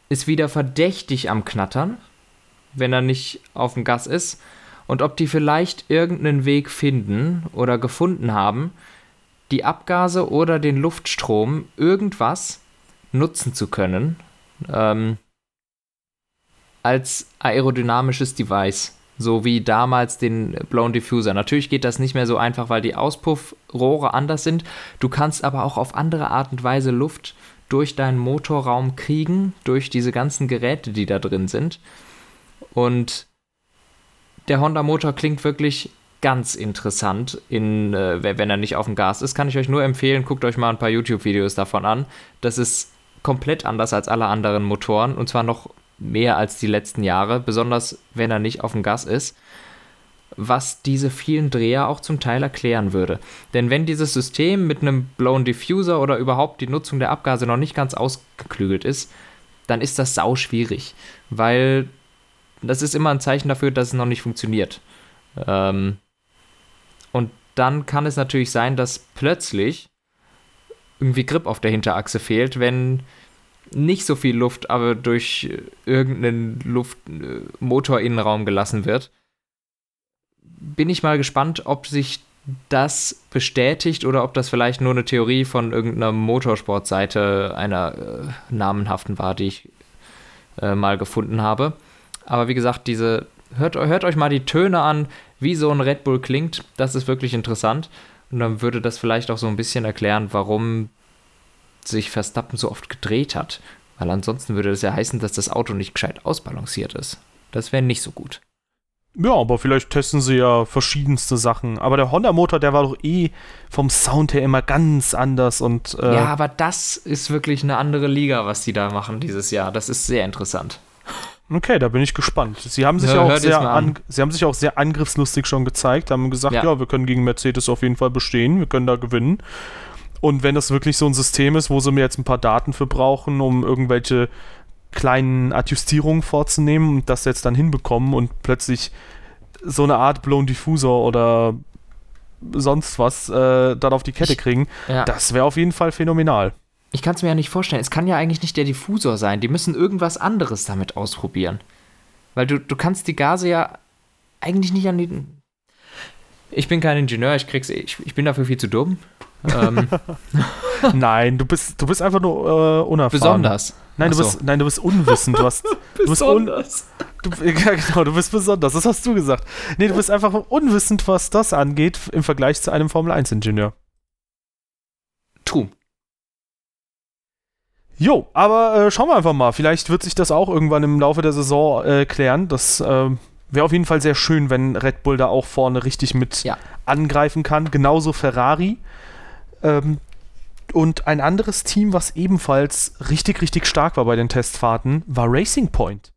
ist wieder verdächtig am Knattern, wenn er nicht auf dem Gas ist. Und ob die vielleicht irgendeinen Weg finden oder gefunden haben, die Abgase oder den Luftstrom irgendwas nutzen zu können, ähm, als aerodynamisches Device. So wie damals den Blown Diffuser. Natürlich geht das nicht mehr so einfach, weil die Auspuffrohre anders sind. Du kannst aber auch auf andere Art und Weise Luft durch deinen Motorraum kriegen, durch diese ganzen Geräte, die da drin sind. Und der Honda-Motor klingt wirklich ganz interessant, in, äh, wenn er nicht auf dem Gas ist. Kann ich euch nur empfehlen, guckt euch mal ein paar YouTube-Videos davon an. Das ist komplett anders als alle anderen Motoren und zwar noch mehr als die letzten Jahre, besonders wenn er nicht auf dem Gas ist, was diese vielen Dreher auch zum Teil erklären würde. Denn wenn dieses System mit einem Blown Diffuser oder überhaupt die Nutzung der Abgase noch nicht ganz ausgeklügelt ist, dann ist das sau schwierig, weil das ist immer ein Zeichen dafür, dass es noch nicht funktioniert. Ähm, und dann kann es natürlich sein, dass plötzlich irgendwie Grip auf der Hinterachse fehlt, wenn nicht so viel Luft aber durch irgendeinen Luftmotorinnenraum gelassen wird. Bin ich mal gespannt, ob sich das bestätigt oder ob das vielleicht nur eine Theorie von irgendeiner Motorsportseite einer äh, namenhaften war, die ich äh, mal gefunden habe. Aber wie gesagt, diese hört, hört euch mal die Töne an, wie so ein Red Bull klingt. Das ist wirklich interessant. Und dann würde das vielleicht auch so ein bisschen erklären, warum sich Verstappen so oft gedreht hat. Weil ansonsten würde das ja heißen, dass das Auto nicht gescheit ausbalanciert ist. Das wäre nicht so gut. Ja, aber vielleicht testen sie ja verschiedenste Sachen. Aber der Honda-Motor, der war doch eh vom Sound her immer ganz anders und. Äh ja, aber das ist wirklich eine andere Liga, was die da machen dieses Jahr. Das ist sehr interessant. Okay, da bin ich gespannt. Sie haben sich ja, auch sehr an. sie haben sich auch sehr angriffslustig schon gezeigt, haben gesagt, ja. ja, wir können gegen Mercedes auf jeden Fall bestehen, wir können da gewinnen. Und wenn das wirklich so ein System ist, wo sie mir jetzt ein paar Daten für brauchen, um irgendwelche kleinen Adjustierungen vorzunehmen und das jetzt dann hinbekommen und plötzlich so eine Art Blown Diffusor oder sonst was äh, dann auf die Kette kriegen, ja. das wäre auf jeden Fall phänomenal. Ich kann es mir ja nicht vorstellen. Es kann ja eigentlich nicht der Diffusor sein. Die müssen irgendwas anderes damit ausprobieren. Weil du, du kannst die Gase ja eigentlich nicht an die. Ich bin kein Ingenieur, ich krieg's, ich, ich bin dafür viel zu dumm. Ähm. <laughs> nein, du bist, du bist einfach nur äh, unerfahren. Besonders. Nein, du bist, nein, du bist unwissend. Du, hast, <laughs> du bist besonders. Du, <laughs> ja, genau, du bist besonders. Das hast du gesagt. Nee, du bist einfach unwissend, was das angeht im Vergleich zu einem Formel-1-Ingenieur. True. Jo, aber äh, schauen wir einfach mal. Vielleicht wird sich das auch irgendwann im Laufe der Saison äh, klären. Das äh, wäre auf jeden Fall sehr schön, wenn Red Bull da auch vorne richtig mit ja. angreifen kann. Genauso Ferrari. Ähm, und ein anderes Team, was ebenfalls richtig, richtig stark war bei den Testfahrten, war Racing Point.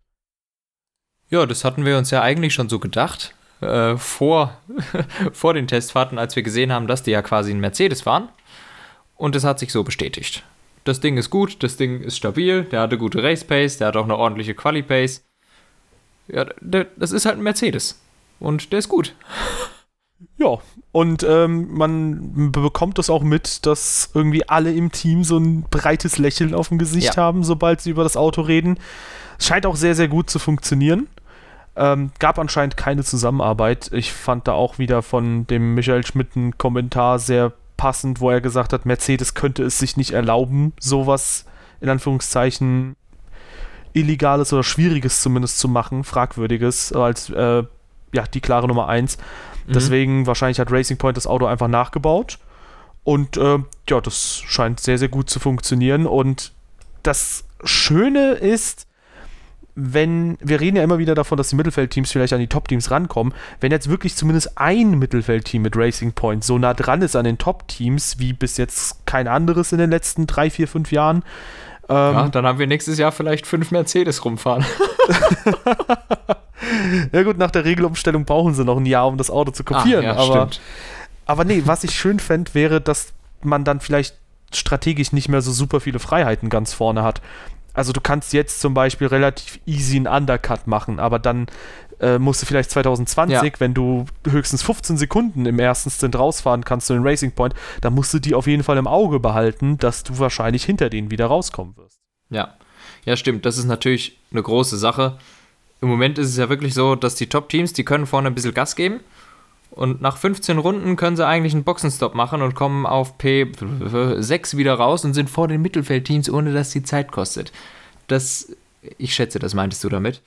Ja, das hatten wir uns ja eigentlich schon so gedacht. Äh, vor, <laughs> vor den Testfahrten, als wir gesehen haben, dass die ja quasi ein Mercedes waren. Und es hat sich so bestätigt das Ding ist gut, das Ding ist stabil, der hatte gute Race Pace, der hat auch eine ordentliche Quali Pace. Ja, der, das ist halt ein Mercedes. Und der ist gut. Ja, und ähm, man bekommt das auch mit, dass irgendwie alle im Team so ein breites Lächeln auf dem Gesicht ja. haben, sobald sie über das Auto reden. Es scheint auch sehr, sehr gut zu funktionieren. Ähm, gab anscheinend keine Zusammenarbeit. Ich fand da auch wieder von dem Michael Schmidt einen Kommentar sehr passend, wo er gesagt hat, Mercedes könnte es sich nicht erlauben, sowas in Anführungszeichen Illegales oder Schwieriges zumindest zu machen, Fragwürdiges, als äh, ja, die klare Nummer 1. Mhm. Deswegen wahrscheinlich hat Racing Point das Auto einfach nachgebaut. Und äh, ja, das scheint sehr, sehr gut zu funktionieren. Und das Schöne ist, wenn, wir reden ja immer wieder davon, dass die Mittelfeldteams vielleicht an die Top-Teams rankommen, wenn jetzt wirklich zumindest ein Mittelfeldteam mit Racing Point so nah dran ist an den Top-Teams, wie bis jetzt kein anderes in den letzten drei, vier, fünf Jahren. Ähm, ja, dann haben wir nächstes Jahr vielleicht fünf Mercedes rumfahren. <laughs> ja gut, nach der Regelumstellung brauchen sie noch ein Jahr, um das Auto zu kopieren. Ah, ja, aber, stimmt. aber nee, was ich schön fände, wäre, dass man dann vielleicht strategisch nicht mehr so super viele Freiheiten ganz vorne hat. Also du kannst jetzt zum Beispiel relativ easy einen Undercut machen, aber dann äh, musst du vielleicht 2020, ja. wenn du höchstens 15 Sekunden im ersten Stint rausfahren kannst zu den Racing Point, dann musst du die auf jeden Fall im Auge behalten, dass du wahrscheinlich hinter denen wieder rauskommen wirst. Ja, ja stimmt. Das ist natürlich eine große Sache. Im Moment ist es ja wirklich so, dass die Top-Teams, die können vorne ein bisschen Gas geben. Und nach 15 Runden können sie eigentlich einen Boxenstopp machen und kommen auf P6 wieder raus und sind vor den Mittelfeldteams, ohne dass die Zeit kostet. dass, ich schätze, das meintest du damit,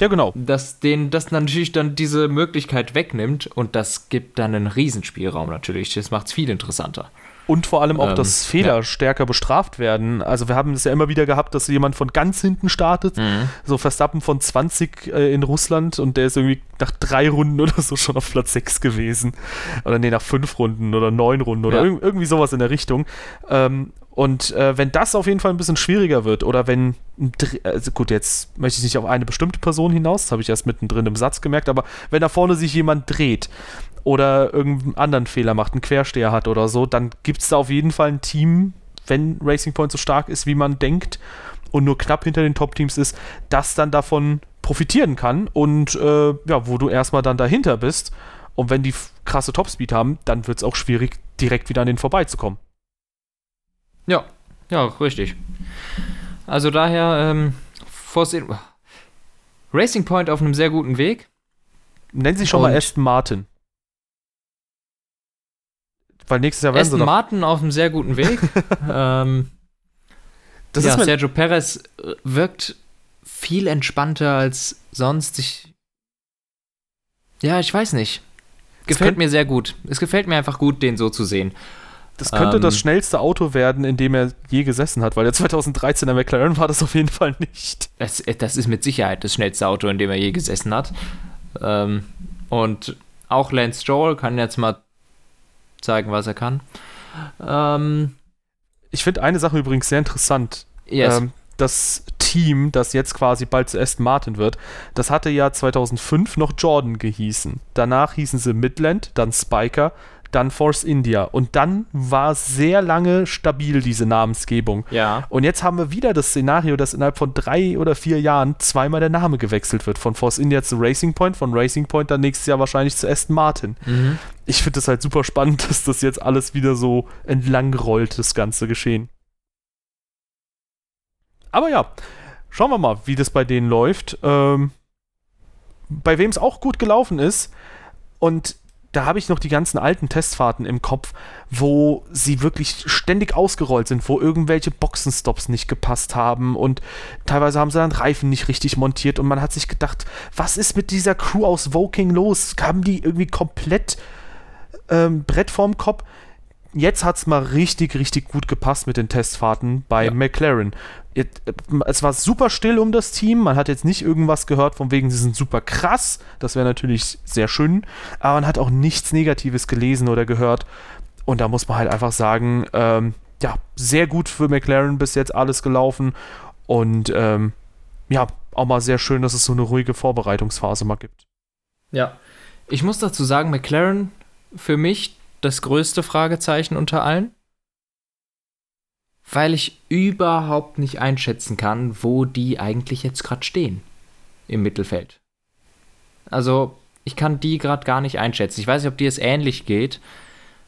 ja, genau. dass denen das natürlich dann diese Möglichkeit wegnimmt und das gibt dann einen Riesenspielraum natürlich. Das macht es viel interessanter. Und vor allem auch, Ähm, dass Fehler ja. stärker bestraft werden. Also wir haben es ja immer wieder gehabt, dass jemand von ganz hinten startet. Mhm. So Verstappen von 20 äh, in Russland und der ist irgendwie nach drei Runden oder so schon auf Platz 6 gewesen. Oder nee, nach fünf Runden oder neun Runden oder Ja. irg irgendwie sowas in der Richtung. Ähm, und äh, wenn das auf jeden Fall ein bisschen schwieriger wird oder wenn, also gut, jetzt möchte ich nicht auf eine bestimmte Person hinaus, das habe ich erst mittendrin im Satz gemerkt, aber wenn da vorne sich jemand dreht oder irgendeinen anderen Fehler macht, einen Quersteher hat oder so, dann gibt es da auf jeden Fall ein Team, wenn Racing Point so stark ist, wie man denkt und nur knapp hinter den Top-Teams ist, das dann davon profitieren kann und äh, ja, wo du erstmal dann dahinter bist und wenn die krasse Topspeed haben, dann wird es auch schwierig, direkt wieder an denen vorbeizukommen. Ja, ja, richtig. Also daher, ähm, Racing Point auf einem sehr guten Weg. Nennen sie schon mal Und- Aston Martin. Weil nächstes Jahr werden sie Aston doch. Martin auf einem sehr guten Weg. <laughs> ähm, Das ja, ist Sergio Perez äh, wirkt viel entspannter als sonst. Ich, ja, ich weiß nicht. Gefällt mir sehr gut. Es gefällt mir einfach gut, den so zu sehen. das könnte ähm, das schnellste Auto werden, in dem er je gesessen hat, weil der 2013 der McLaren war das auf jeden Fall nicht. Das, äh, das ist mit Sicherheit das schnellste Auto, in dem er je gesessen hat. Ähm, und auch Lance Stroll kann jetzt mal zeigen, was er kann. Ähm, Ich finde eine Sache übrigens sehr interessant. yes. Ähm, das Team, das jetzt quasi bald zu Aston Martin wird, das hatte ja 2005 noch Jordan gehießen. Danach hießen sie Midland, dann Spiker, dann Force India. Und dann war sehr lange stabil diese Namensgebung. ja. Und jetzt haben wir wieder das Szenario, dass innerhalb von drei oder vier Jahren zweimal der Name gewechselt wird. Von Force India zu Racing Point, von Racing Point dann nächstes Jahr wahrscheinlich zu Aston Martin. Mhm. Ich finde das halt super spannend, <laughs> dass das jetzt alles wieder so entlang rollt, das ganze Geschehen. Aber ja, schauen wir mal, wie das bei denen läuft. Ähm, bei wem es auch gut gelaufen ist. Und da habe ich noch die ganzen alten Testfahrten im Kopf, wo sie wirklich ständig ausgerollt sind, wo irgendwelche Boxenstops nicht gepasst haben und teilweise haben sie dann Reifen nicht richtig montiert und man hat sich gedacht, was ist mit dieser Crew aus Woking los? Haben die irgendwie komplett ähm, Brett vorm Kopf? Jetzt hat es mal richtig, richtig gut gepasst mit den Testfahrten bei Ja. McLaren. It- Es war super still um das Team. Man hat jetzt nicht irgendwas gehört, von wegen, sie sind super krass. Das wäre natürlich sehr schön. Aber man hat auch nichts Negatives gelesen oder gehört. Und da muss man halt einfach sagen, ähm, ja, sehr gut für McLaren bis jetzt alles gelaufen. Und ähm, ja, auch mal sehr schön, dass es so eine ruhige Vorbereitungsphase mal gibt. Ja. Ich muss dazu sagen, McLaren für mich das größte Fragezeichen unter allen. Weil ich überhaupt nicht einschätzen kann, wo die eigentlich jetzt gerade stehen im Mittelfeld. Also, ich kann die gerade gar nicht einschätzen. Ich weiß nicht, ob dir es ähnlich geht,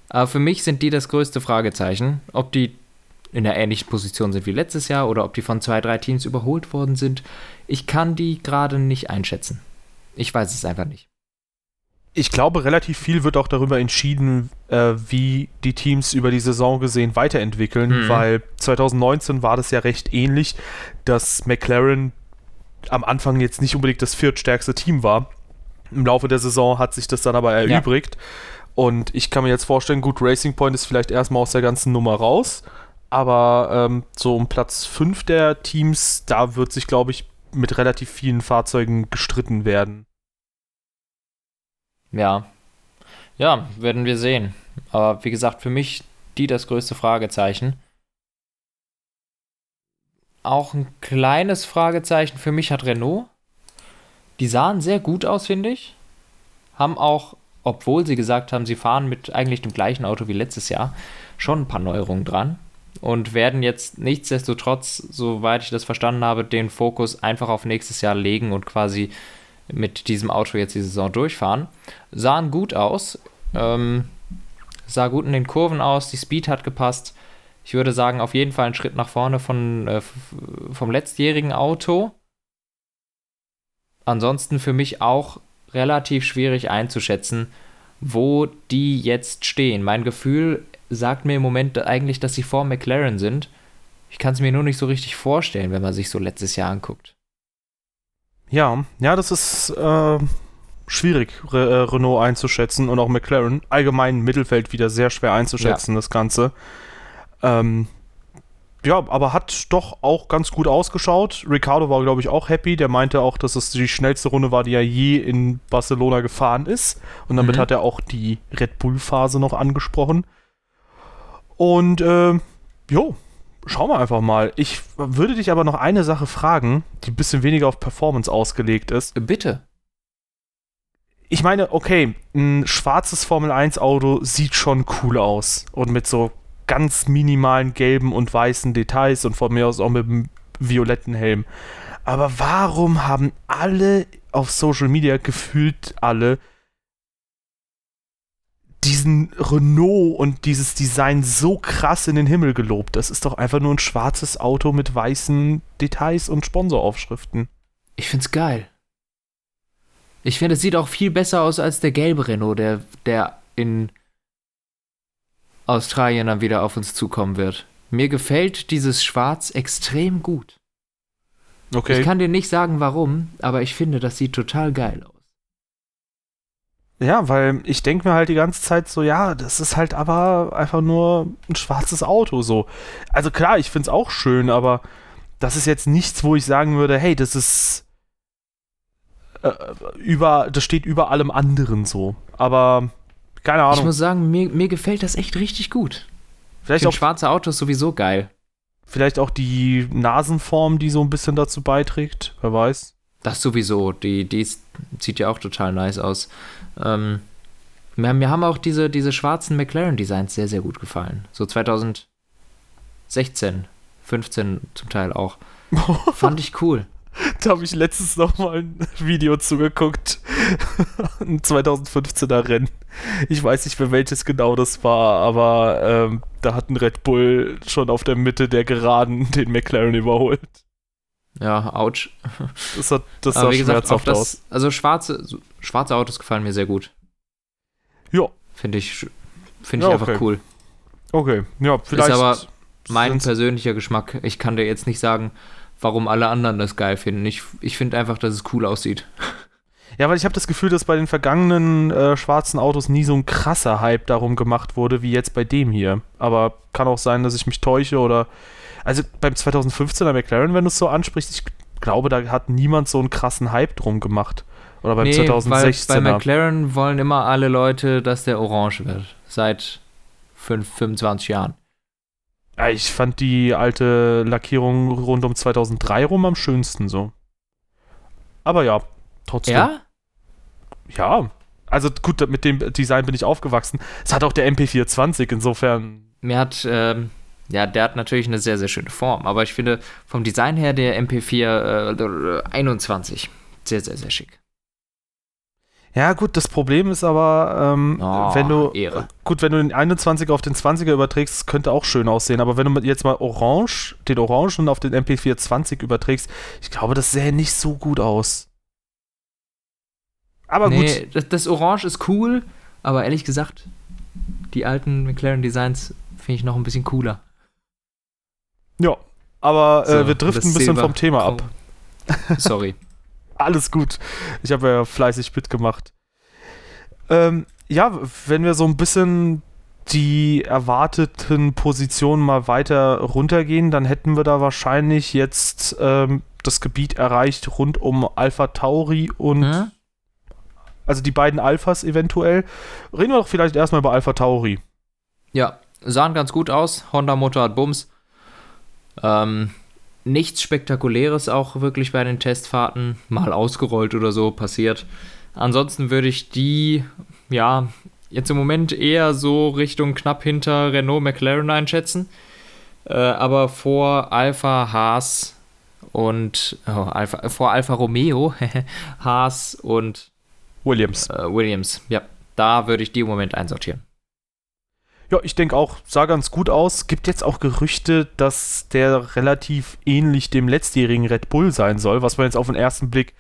aber für mich sind die das größte Fragezeichen. Ob die in der ähnlichen Position sind wie letztes Jahr oder ob die von zwei, drei Teams überholt worden sind. Ich kann die gerade nicht einschätzen. Ich weiß es einfach nicht. Ich glaube, relativ viel wird auch darüber entschieden, äh, wie die Teams über die Saison gesehen weiterentwickeln, Mhm. weil 2019 war das ja recht ähnlich, dass McLaren am Anfang jetzt nicht unbedingt das viertstärkste Team war. Im Laufe der Saison hat sich das dann aber erübrigt. Und ich kann mir jetzt vorstellen, gut, Racing Point ist vielleicht erstmal aus der ganzen Nummer raus, aber ähm, so um Platz 5 der Teams, da wird sich, glaube ich, mit relativ vielen Fahrzeugen gestritten werden. Ja. Ja, werden wir sehen. Aber wie gesagt, für mich die das größte Fragezeichen. Auch ein kleines Fragezeichen für mich hat Renault. Die sahen sehr gut aus, finde ich. Haben auch, obwohl sie gesagt haben, sie fahren mit eigentlich dem gleichen Auto wie letztes Jahr, schon ein paar Neuerungen dran. Und werden jetzt nichtsdestotrotz, soweit ich das verstanden habe, den Fokus einfach auf nächstes Jahr legen und quasi mit diesem Auto jetzt die Saison durchfahren. Sahen gut aus. Ähm, sah gut in den Kurven aus. Die Speed hat gepasst. Ich würde sagen, auf jeden Fall ein Schritt nach vorne von, äh, vom letztjährigen Auto. Ansonsten für mich auch relativ schwierig einzuschätzen, wo die jetzt stehen. Mein Gefühl sagt mir im Moment eigentlich, dass sie vor McLaren sind. Ich kann es mir nur nicht so richtig vorstellen, wenn man sich so letztes Jahr anguckt. Ja, ja, das ist äh, schwierig, Re äh, Renault einzuschätzen und auch McLaren. Allgemein Mittelfeld wieder sehr schwer einzuschätzen, ja. das Ganze. Ähm, ja, aber hat doch auch ganz gut ausgeschaut. Ricardo war, glaube ich, auch happy. Der meinte auch, dass es die schnellste Runde war, die er je in Barcelona gefahren ist. Und damit mhm. hat er auch die Red Bull-Phase noch angesprochen. Und, äh, jo, schauen wir einfach mal. Ich würde dich aber noch eine Sache fragen, die ein bisschen weniger auf Performance ausgelegt ist. Bitte. Ich meine, okay, ein schwarzes Formel 1 Auto sieht schon cool aus. Und mit so ganz minimalen gelben und weißen Details und von mir aus auch mit einem violetten Helm. Aber warum haben alle auf Social Media gefühlt alle diesen Renault und dieses Design so krass in den Himmel gelobt? Das ist doch einfach nur ein schwarzes Auto mit weißen Details und Sponsoraufschriften. Ich find's geil. Ich finde, es sieht auch viel besser aus als der gelbe Renault, der, der in Australien dann wieder auf uns zukommen wird. Mir gefällt dieses Schwarz extrem gut. Okay. Ich kann dir nicht sagen, warum, aber ich finde, das sieht total geil aus. Ja, weil ich denke mir halt die ganze Zeit so, ja, das ist halt aber einfach nur ein schwarzes Auto so. Also klar, ich finde es auch schön, aber das ist jetzt nichts, wo ich sagen würde, hey, das ist äh, über, das steht über allem anderen so. Aber keine Ahnung. Ich muss sagen, mir, mir gefällt das echt richtig gut. Vielleicht auch schwarze Autos sowieso geil. Vielleicht auch die Nasenform, die so ein bisschen dazu beiträgt, wer weiß. Das sowieso, die, die ist, sieht ja auch total nice aus. Ähm, mir, haben auch diese, diese schwarzen McLaren-Designs sehr, sehr gut gefallen. So 2016, 15 zum Teil auch. <laughs> Fand ich cool. Da habe ich letztens noch mal ein Video zugeguckt. <laughs> ein 2015er Rennen. Ich weiß nicht, für welches genau das war, aber ähm, da hat ein Red Bull schon auf der Mitte der Geraden den McLaren überholt. Ja, ouch. Das, hat, das sah gesagt, schmerzhaft das, aus. Also schwarze, schwarze Autos gefallen mir sehr gut. Ja. Finde ich, find ich ja, okay. einfach cool. Okay, ja, vielleicht. Ist aber mein persönlicher Geschmack. Ich kann dir jetzt nicht sagen, warum alle anderen das geil finden. Ich, ich finde einfach, dass es cool aussieht. <laughs> Ja, weil ich habe das Gefühl, dass bei den vergangenen äh, schwarzen Autos nie so ein krasser Hype darum gemacht wurde, wie jetzt bei dem hier. Aber kann auch sein, dass ich mich täusche oder. Also beim 2015er McLaren, wenn du es so ansprichst, ich glaube, da hat niemand so einen krassen Hype drum gemacht. Oder beim nee, 2016er. Weil bei McLaren wollen immer alle Leute, dass der orange wird. Seit 5, 25 Jahren. Ja, ich fand die alte Lackierung rund um 2003 rum am schönsten so. Aber ja, trotzdem. Ja? Ja. Also gut, mit dem Design bin ich aufgewachsen. Es hat auch der MP420, insofern. Mir hat, ähm, ja, der hat natürlich eine sehr, sehr schöne Form. Aber ich finde vom Design her der MP4 äh, 21 sehr, sehr, sehr schick. Ja, gut, das Problem ist aber, ähm, oh, wenn du. Ehre. Gut, wenn du den 21er auf den 20er überträgst, könnte auch schön aussehen. Aber wenn du jetzt mal Orange, den Orangen auf den MP420 überträgst, ich glaube, das sähe nicht so gut aus. Aber nee, gut. Das, das Orange ist cool, aber ehrlich gesagt, die alten McLaren Designs finde ich noch ein bisschen cooler. Ja, aber äh, so, wir driften ein bisschen vom Thema ab. Sorry. <laughs> Alles gut. Ich habe ja fleißig mitgemacht. Ähm, ja, wenn wir so ein bisschen die erwarteten Positionen mal weiter runtergehen, dann hätten wir da wahrscheinlich jetzt ähm, das Gebiet erreicht rund um Alpha Tauri und hm? also die beiden Alphas eventuell. Reden wir doch vielleicht erstmal über Alpha Tauri. Ja, sahen ganz gut aus. Honda Motor hat Bums. Ähm, nichts Spektakuläres auch wirklich bei den Testfahrten, mal ausgerollt oder so passiert. Ansonsten würde ich die, ja, jetzt im Moment eher so Richtung knapp hinter Renault McLaren einschätzen. Äh, aber vor Alpha Haas und oh, Alpha, vor Alfa Romeo, <laughs> Haas und Williams. Äh, Williams, ja. Da würde ich die im Moment einsortieren. Ja, ich denke auch, sah ganz gut aus. Gibt jetzt auch Gerüchte, dass der relativ ähnlich dem letztjährigen Red Bull sein soll, was man jetzt auf den ersten Blick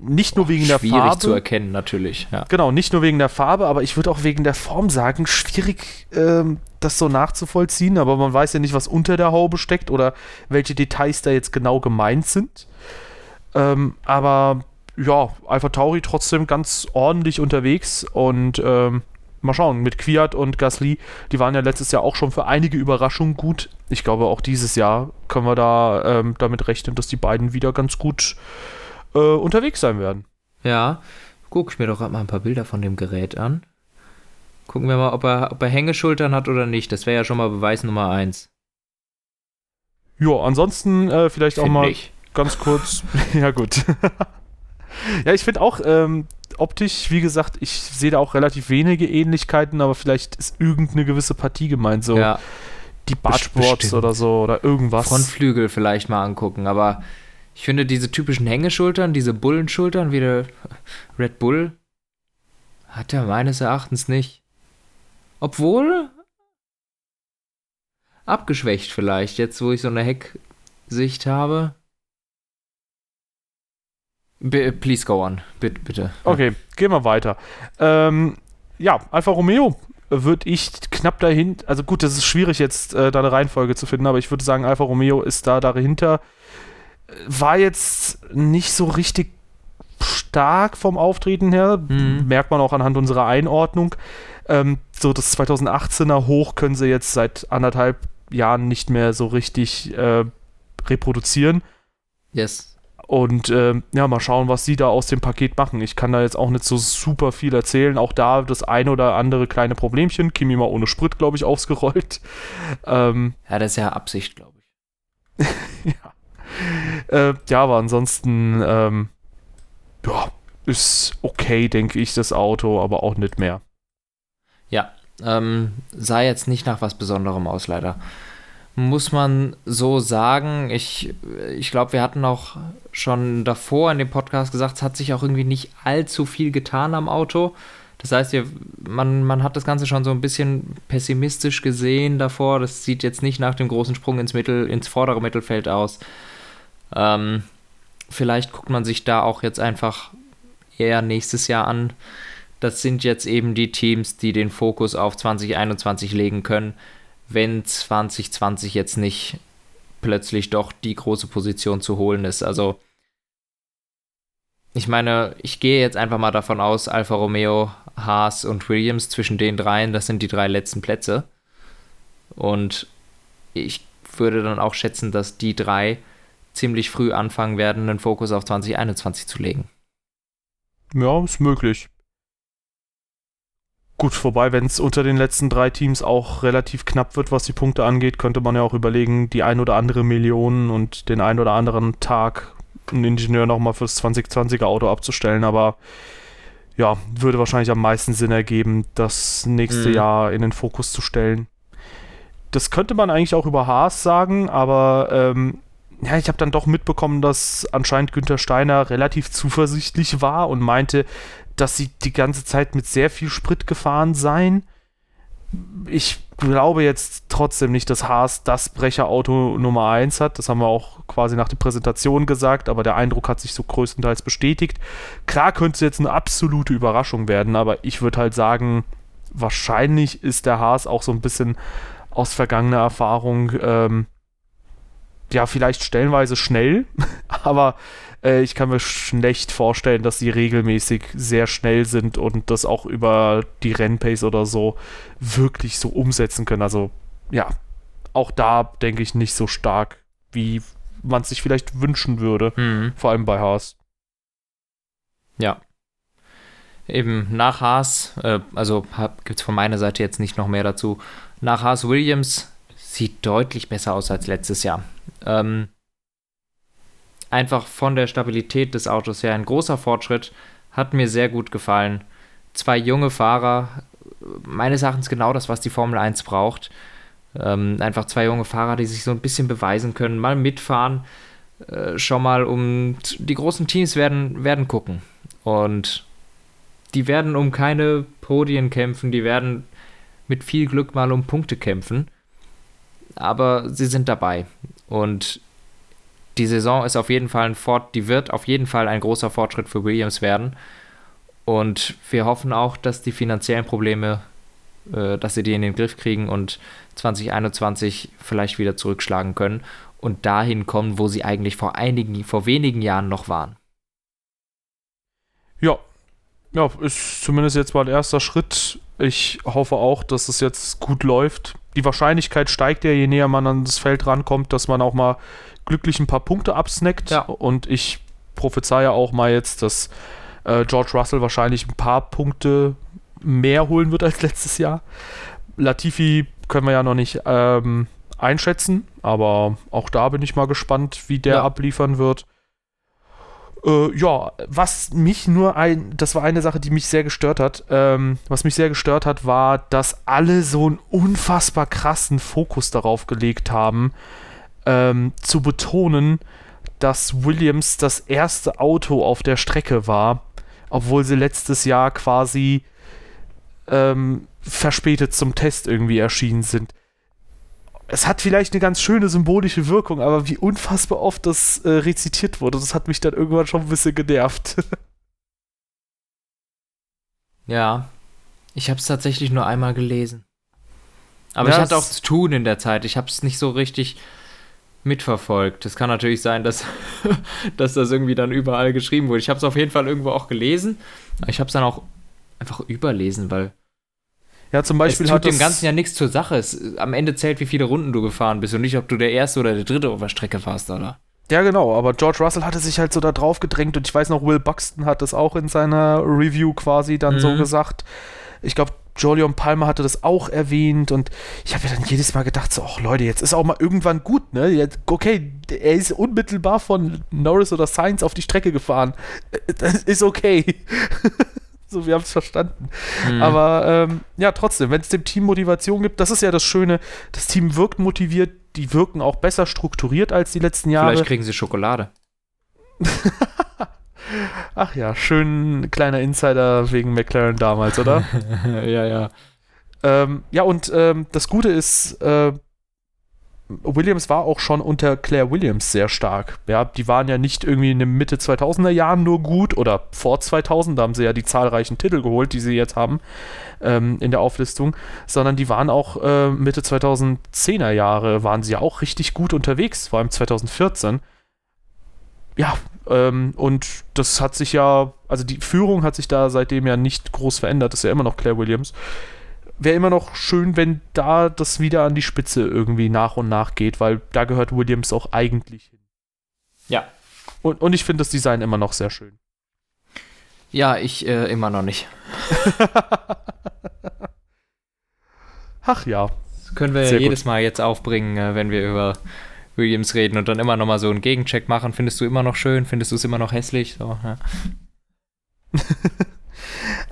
nicht nur oh, wegen der Farbe. Schwierig zu erkennen, natürlich. Ja. Genau, nicht nur wegen der Farbe, aber ich würde auch wegen der Form sagen, schwierig, ähm, das so nachzuvollziehen, aber man weiß ja nicht, was unter der Haube steckt oder welche Details da jetzt genau gemeint sind. Ähm, aber ja, Alpha Tauri trotzdem ganz ordentlich unterwegs und ähm, mal schauen, mit Kwiat und Gasly, die waren ja letztes Jahr auch schon für einige Überraschungen gut. Ich glaube, auch dieses Jahr können wir da ähm, damit rechnen, dass die beiden wieder ganz gut äh, unterwegs sein werden. Ja, guck ich mir doch mal ein paar Bilder von dem Gerät an. Gucken wir mal, ob er, ob er Hängeschultern hat oder nicht. Das wäre ja schon mal Beweis Nummer eins. Ja, ansonsten äh, vielleicht Find auch mal ich. ganz kurz. <laughs> ja, gut. <laughs> ja, ich finde auch ähm, optisch, wie gesagt, ich sehe da auch relativ wenige Ähnlichkeiten, aber vielleicht ist irgendeine gewisse Partie gemeint. So ja. die Bartsports oder so oder irgendwas. Frontflügel vielleicht mal angucken, aber ich finde diese typischen Hängeschultern, diese Bullenschultern, wie der Red Bull, hat er meines Erachtens nicht. Obwohl abgeschwächt vielleicht, jetzt wo ich so eine Hecksicht habe. B please go on, bitte, bitte. Okay, gehen wir weiter. Ähm, ja, Alfa Romeo würde ich knapp dahin, also gut, das ist schwierig jetzt äh, da eine Reihenfolge zu finden, aber ich würde sagen, Alfa Romeo ist da dahinter. War jetzt nicht so richtig stark vom Auftreten her, mhm. merkt man auch anhand unserer Einordnung. Ähm, so das 2018er Hoch können sie jetzt seit anderthalb Jahren nicht mehr so richtig äh, reproduzieren. Yes. Und äh, ja, mal schauen, was sie da aus dem Paket machen. Ich kann da jetzt auch nicht so super viel erzählen. Auch da das eine oder andere kleine Problemchen. Kimi mal ohne Sprit, glaube ich, <laughs> ausgerollt. Ähm, ja, das ist ja Absicht, glaube ich. <laughs> ja. Äh, ja, aber ansonsten, ähm, ja, ist okay, denke ich, das Auto, aber auch nicht mehr. Ja, ähm, sah jetzt nicht nach was Besonderem aus, leider muss man so sagen. Ich, ich glaube, wir hatten auch schon davor in dem Podcast gesagt, es hat sich auch irgendwie nicht allzu viel getan am Auto. Das heißt, man, man hat das Ganze schon so ein bisschen pessimistisch gesehen davor. Das sieht jetzt nicht nach dem großen Sprung ins Mittel, ins vordere Mittelfeld aus. Ähm, vielleicht guckt man sich da auch jetzt einfach eher nächstes Jahr an. Das sind jetzt eben die Teams, die den Fokus auf 2021 legen können wenn 2020 jetzt nicht plötzlich doch die große Position zu holen ist. Also ich meine, ich gehe jetzt einfach mal davon aus, Alfa Romeo, Haas und Williams zwischen den dreien, das sind die drei letzten Plätze. Und ich würde dann auch schätzen, dass die drei ziemlich früh anfangen werden, einen Fokus auf 2021 zu legen. Ja, ist möglich. Gut, vorbei, wenn es unter den letzten drei Teams auch relativ knapp wird, was die Punkte angeht, könnte man ja auch überlegen, die ein oder andere Million und den ein oder anderen Tag einen Ingenieur nochmal fürs 2020er Auto abzustellen, aber ja, würde wahrscheinlich am meisten Sinn ergeben, das nächste mhm. Jahr in den Fokus zu stellen. Das könnte man eigentlich auch über Haas sagen, aber ähm, ja, ich habe dann doch mitbekommen, dass anscheinend Günther Steiner relativ zuversichtlich war und meinte, dass sie die ganze Zeit mit sehr viel Sprit gefahren seien. Ich glaube jetzt trotzdem nicht, dass Haas das Brecherauto Nummer 1 hat. Das haben wir auch quasi nach der Präsentation gesagt, aber der Eindruck hat sich so größtenteils bestätigt. Klar könnte es jetzt eine absolute Überraschung werden, aber ich würde halt sagen, wahrscheinlich ist der Haas auch so ein bisschen aus vergangener Erfahrung, ähm, ja, vielleicht stellenweise schnell, <laughs> aber äh, ich kann mir schlecht vorstellen, dass sie regelmäßig sehr schnell sind und das auch über die Rennpace oder so wirklich so umsetzen können. Also ja, auch da denke ich nicht so stark, wie man es sich vielleicht wünschen würde. Mhm. Vor allem bei Haas. Ja. Eben nach Haas, äh, also gibt es von meiner Seite jetzt nicht noch mehr dazu. Nach Haas Williams sieht deutlich besser aus als letztes Jahr. Ähm, einfach von der Stabilität des Autos her ein großer Fortschritt. Hat mir sehr gut gefallen. Zwei junge Fahrer, meines Erachtens genau das, was die Formel 1 braucht. Ähm, einfach zwei junge Fahrer, die sich so ein bisschen beweisen können, mal mitfahren, äh, schon mal um die großen Teams werden, werden gucken. Und die werden um keine Podien kämpfen, die werden mit viel Glück mal um Punkte kämpfen. Aber sie sind dabei. Und die Saison ist auf jeden Fall ein Fort, die wird auf jeden Fall ein großer Fortschritt für Williams werden. Und wir hoffen auch, dass die finanziellen Probleme äh, dass sie die in den Griff kriegen und 2021 vielleicht wieder zurückschlagen können und dahin kommen, wo sie eigentlich vor einigen, vor wenigen Jahren noch waren. Ja, ja, ist zumindest jetzt mal ein erster Schritt. Ich hoffe auch, dass es jetzt gut läuft. Die Wahrscheinlichkeit steigt ja, je näher man an das Feld rankommt, dass man auch mal glücklich ein paar Punkte absnackt. Ja. Und ich prophezeie auch mal jetzt, dass äh, George Russell wahrscheinlich ein paar Punkte mehr holen wird als letztes Jahr. Latifi können wir ja noch nicht ähm, einschätzen, aber auch da bin ich mal gespannt, wie der ja. abliefern wird. Äh, ja, was mich nur ein, das war eine Sache, die mich sehr gestört hat. Ähm, was mich sehr gestört hat, war, dass alle so einen unfassbar krassen Fokus darauf gelegt haben, ähm, zu betonen, dass Williams das erste Auto auf der Strecke war, obwohl sie letztes Jahr quasi ähm, verspätet zum Test irgendwie erschienen sind. Es hat vielleicht eine ganz schöne symbolische Wirkung, aber wie unfassbar oft das äh, rezitiert wurde, das hat mich dann irgendwann schon ein bisschen genervt. <laughs> ja, ich habe es tatsächlich nur einmal gelesen. Aber ja, ich hatte auch zu tun in der Zeit. Ich habe es nicht so richtig mitverfolgt. Es kann natürlich sein, dass, <laughs> dass das irgendwie dann überall geschrieben wurde. Ich habe es auf jeden Fall irgendwo auch gelesen. Ich habe es dann auch einfach überlesen, weil. Ja, zum Beispiel es tut dem Ganzen ja nichts zur Sache. Es, am Ende zählt, wie viele Runden du gefahren bist und nicht, ob du der Erste oder der Dritte auf der Strecke warst, oder? Ja, genau, aber George Russell hatte sich halt so da drauf gedrängt und ich weiß noch, Will Buxton hat das auch in seiner Review quasi dann mhm. so gesagt. Ich glaube, Jolion Palmer hatte das auch erwähnt und ich habe mir dann jedes Mal gedacht, so, ach Leute, jetzt ist auch mal irgendwann gut, ne? Jetzt, okay, er ist unmittelbar von Norris oder Sainz auf die Strecke gefahren. Äh, das ist okay. <laughs> <laughs> so, wir haben es verstanden. Mhm. Aber ähm, ja, trotzdem, wenn es dem Team Motivation gibt, das ist ja das Schöne, das Team wirkt motiviert, die wirken auch besser strukturiert als die letzten Jahre. Vielleicht kriegen sie Schokolade. <laughs> Ach ja, schön kleiner Insider wegen McLaren damals, oder? <laughs> ja, ja. Ähm, ja, und ähm, das Gute ist, äh, Williams war auch schon unter Claire Williams sehr stark. Ja, die waren ja nicht irgendwie in den Mitte 2000er Jahren nur gut oder vor 2000, da haben sie ja die zahlreichen Titel geholt, die sie jetzt haben ähm, in der Auflistung, sondern die waren auch äh, Mitte 2010er Jahre, waren sie ja auch richtig gut unterwegs, vor allem 2014. Ja, ähm, und das hat sich ja, also die Führung hat sich da seitdem ja nicht groß verändert, das ist ja immer noch Claire Williams. Wäre immer noch schön, wenn da das wieder an die Spitze irgendwie nach und nach geht, weil da gehört Williams auch eigentlich hin. Ja. Und, und ich finde das Design immer noch sehr schön. Ja, ich äh, immer noch nicht. <laughs> Ach ja. Das können wir ja jedes Mal jetzt aufbringen, äh, wenn wir über Williams reden und dann immer noch mal so einen Gegencheck machen. Findest du immer noch schön? Findest du es immer noch hässlich? So, ja. <laughs>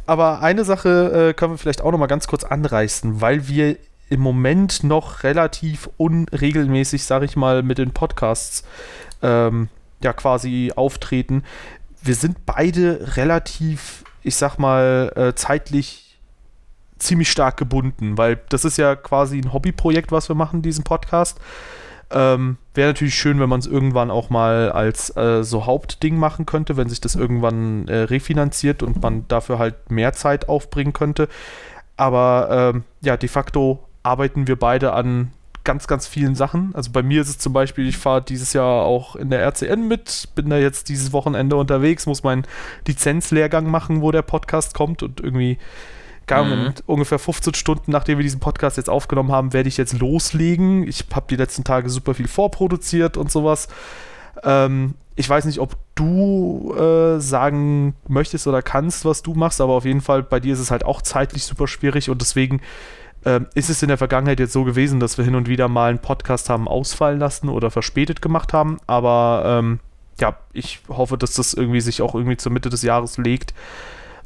Aber eine Sache äh, können wir vielleicht auch noch mal ganz kurz anreißen, weil wir im Moment noch relativ unregelmäßig, sage ich mal, mit den Podcasts ähm, ja quasi auftreten. Wir sind beide relativ, ich sag mal, äh, zeitlich ziemlich stark gebunden, weil das ist ja quasi ein Hobbyprojekt, was wir machen, diesen Podcast. Ähm, Wäre natürlich schön, wenn man es irgendwann auch mal als äh, so Hauptding machen könnte, wenn sich das irgendwann äh, refinanziert und man dafür halt mehr Zeit aufbringen könnte. Aber ähm, ja, de facto arbeiten wir beide an ganz, ganz vielen Sachen. Also bei mir ist es zum Beispiel, ich fahre dieses Jahr auch in der RCN mit, bin da jetzt dieses Wochenende unterwegs, muss meinen Lizenzlehrgang machen, wo der Podcast kommt und irgendwie mhm. ungefähr 15 Stunden, nachdem wir diesen Podcast jetzt aufgenommen haben, werde ich jetzt loslegen. Ich habe die letzten Tage super viel vorproduziert und sowas. Ähm, ich weiß nicht, ob du äh, sagen möchtest oder kannst, was du machst, aber auf jeden Fall bei dir ist es halt auch zeitlich super schwierig und deswegen ähm, ist es in der Vergangenheit jetzt so gewesen, dass wir hin und wieder mal einen Podcast haben ausfallen lassen oder verspätet gemacht haben. Aber ähm, ja, ich hoffe, dass das irgendwie sich auch irgendwie zur Mitte des Jahres legt.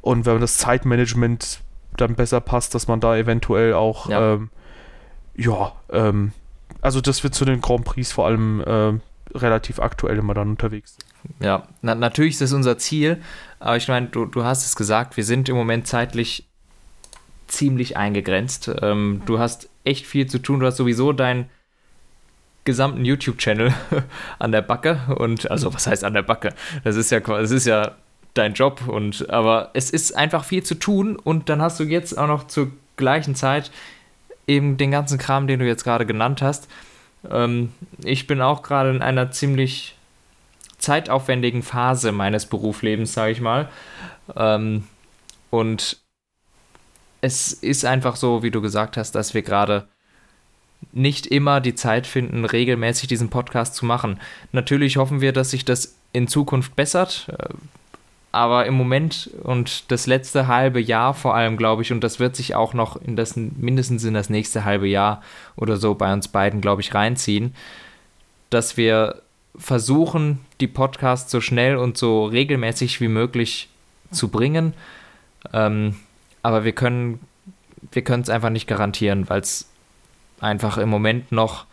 Und wenn man das Zeitmanagement dann besser passt, dass man da eventuell auch, ja, ähm, ja ähm, also dass wir zu den Grand Prix vor allem äh, relativ aktuell immer dann unterwegs sind. Ja, na, natürlich ist das unser Ziel, aber ich meine, du, du hast es gesagt, wir sind im Moment zeitlich ziemlich eingegrenzt. Ähm, du hast echt viel zu tun, du hast sowieso deinen gesamten YouTube-Channel <laughs> an der Backe und also was heißt an der Backe? Das ist ja das ist ja dein Job und aber es ist einfach viel zu tun und dann hast du jetzt auch noch zur gleichen Zeit eben den ganzen Kram, den du jetzt gerade genannt hast. Ähm, ich bin auch gerade in einer ziemlich zeitaufwendigen Phase meines Berufslebens, sage ich mal. Ähm, und es ist einfach so, wie du gesagt hast, dass wir gerade nicht immer die Zeit finden, regelmäßig diesen Podcast zu machen. Natürlich hoffen wir, dass sich das in Zukunft bessert, äh, aber im Moment und das letzte halbe Jahr vor allem, glaube ich, und das wird sich auch noch in das mindestens in das nächste halbe Jahr oder so bei uns beiden, glaube ich, reinziehen, dass wir versuchen, die Podcasts so schnell und so regelmäßig wie möglich zu bringen. Ähm, aber wir können wir können es einfach nicht garantieren, weil es einfach im Moment noch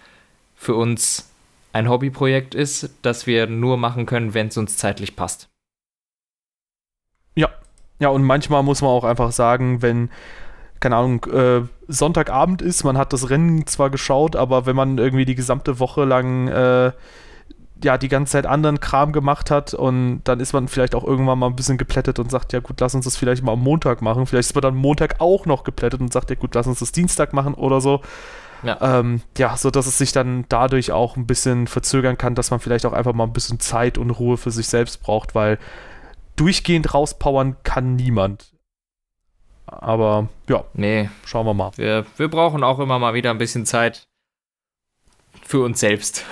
für uns ein Hobbyprojekt ist, das wir nur machen können, wenn es uns zeitlich passt. Ja, und manchmal muss man auch einfach sagen, wenn, keine Ahnung, äh, Sonntagabend ist, man hat das Rennen zwar geschaut, aber wenn man irgendwie die gesamte Woche lang äh, ja die ganze Zeit anderen Kram gemacht hat und dann ist man vielleicht auch irgendwann mal ein bisschen geplättet und sagt, ja gut, lass uns das vielleicht mal am Montag machen. Vielleicht ist man dann Montag auch noch geplättet und sagt, ja gut, lass uns das Dienstag machen oder so. Ja. Ähm, ja, so dass es sich dann dadurch auch ein bisschen verzögern kann, dass man vielleicht auch einfach mal ein bisschen Zeit und Ruhe für sich selbst braucht, weil durchgehend rauspowern kann niemand. Aber ja, nee, schauen wir mal. Wir, wir brauchen auch immer mal wieder ein bisschen Zeit für uns selbst.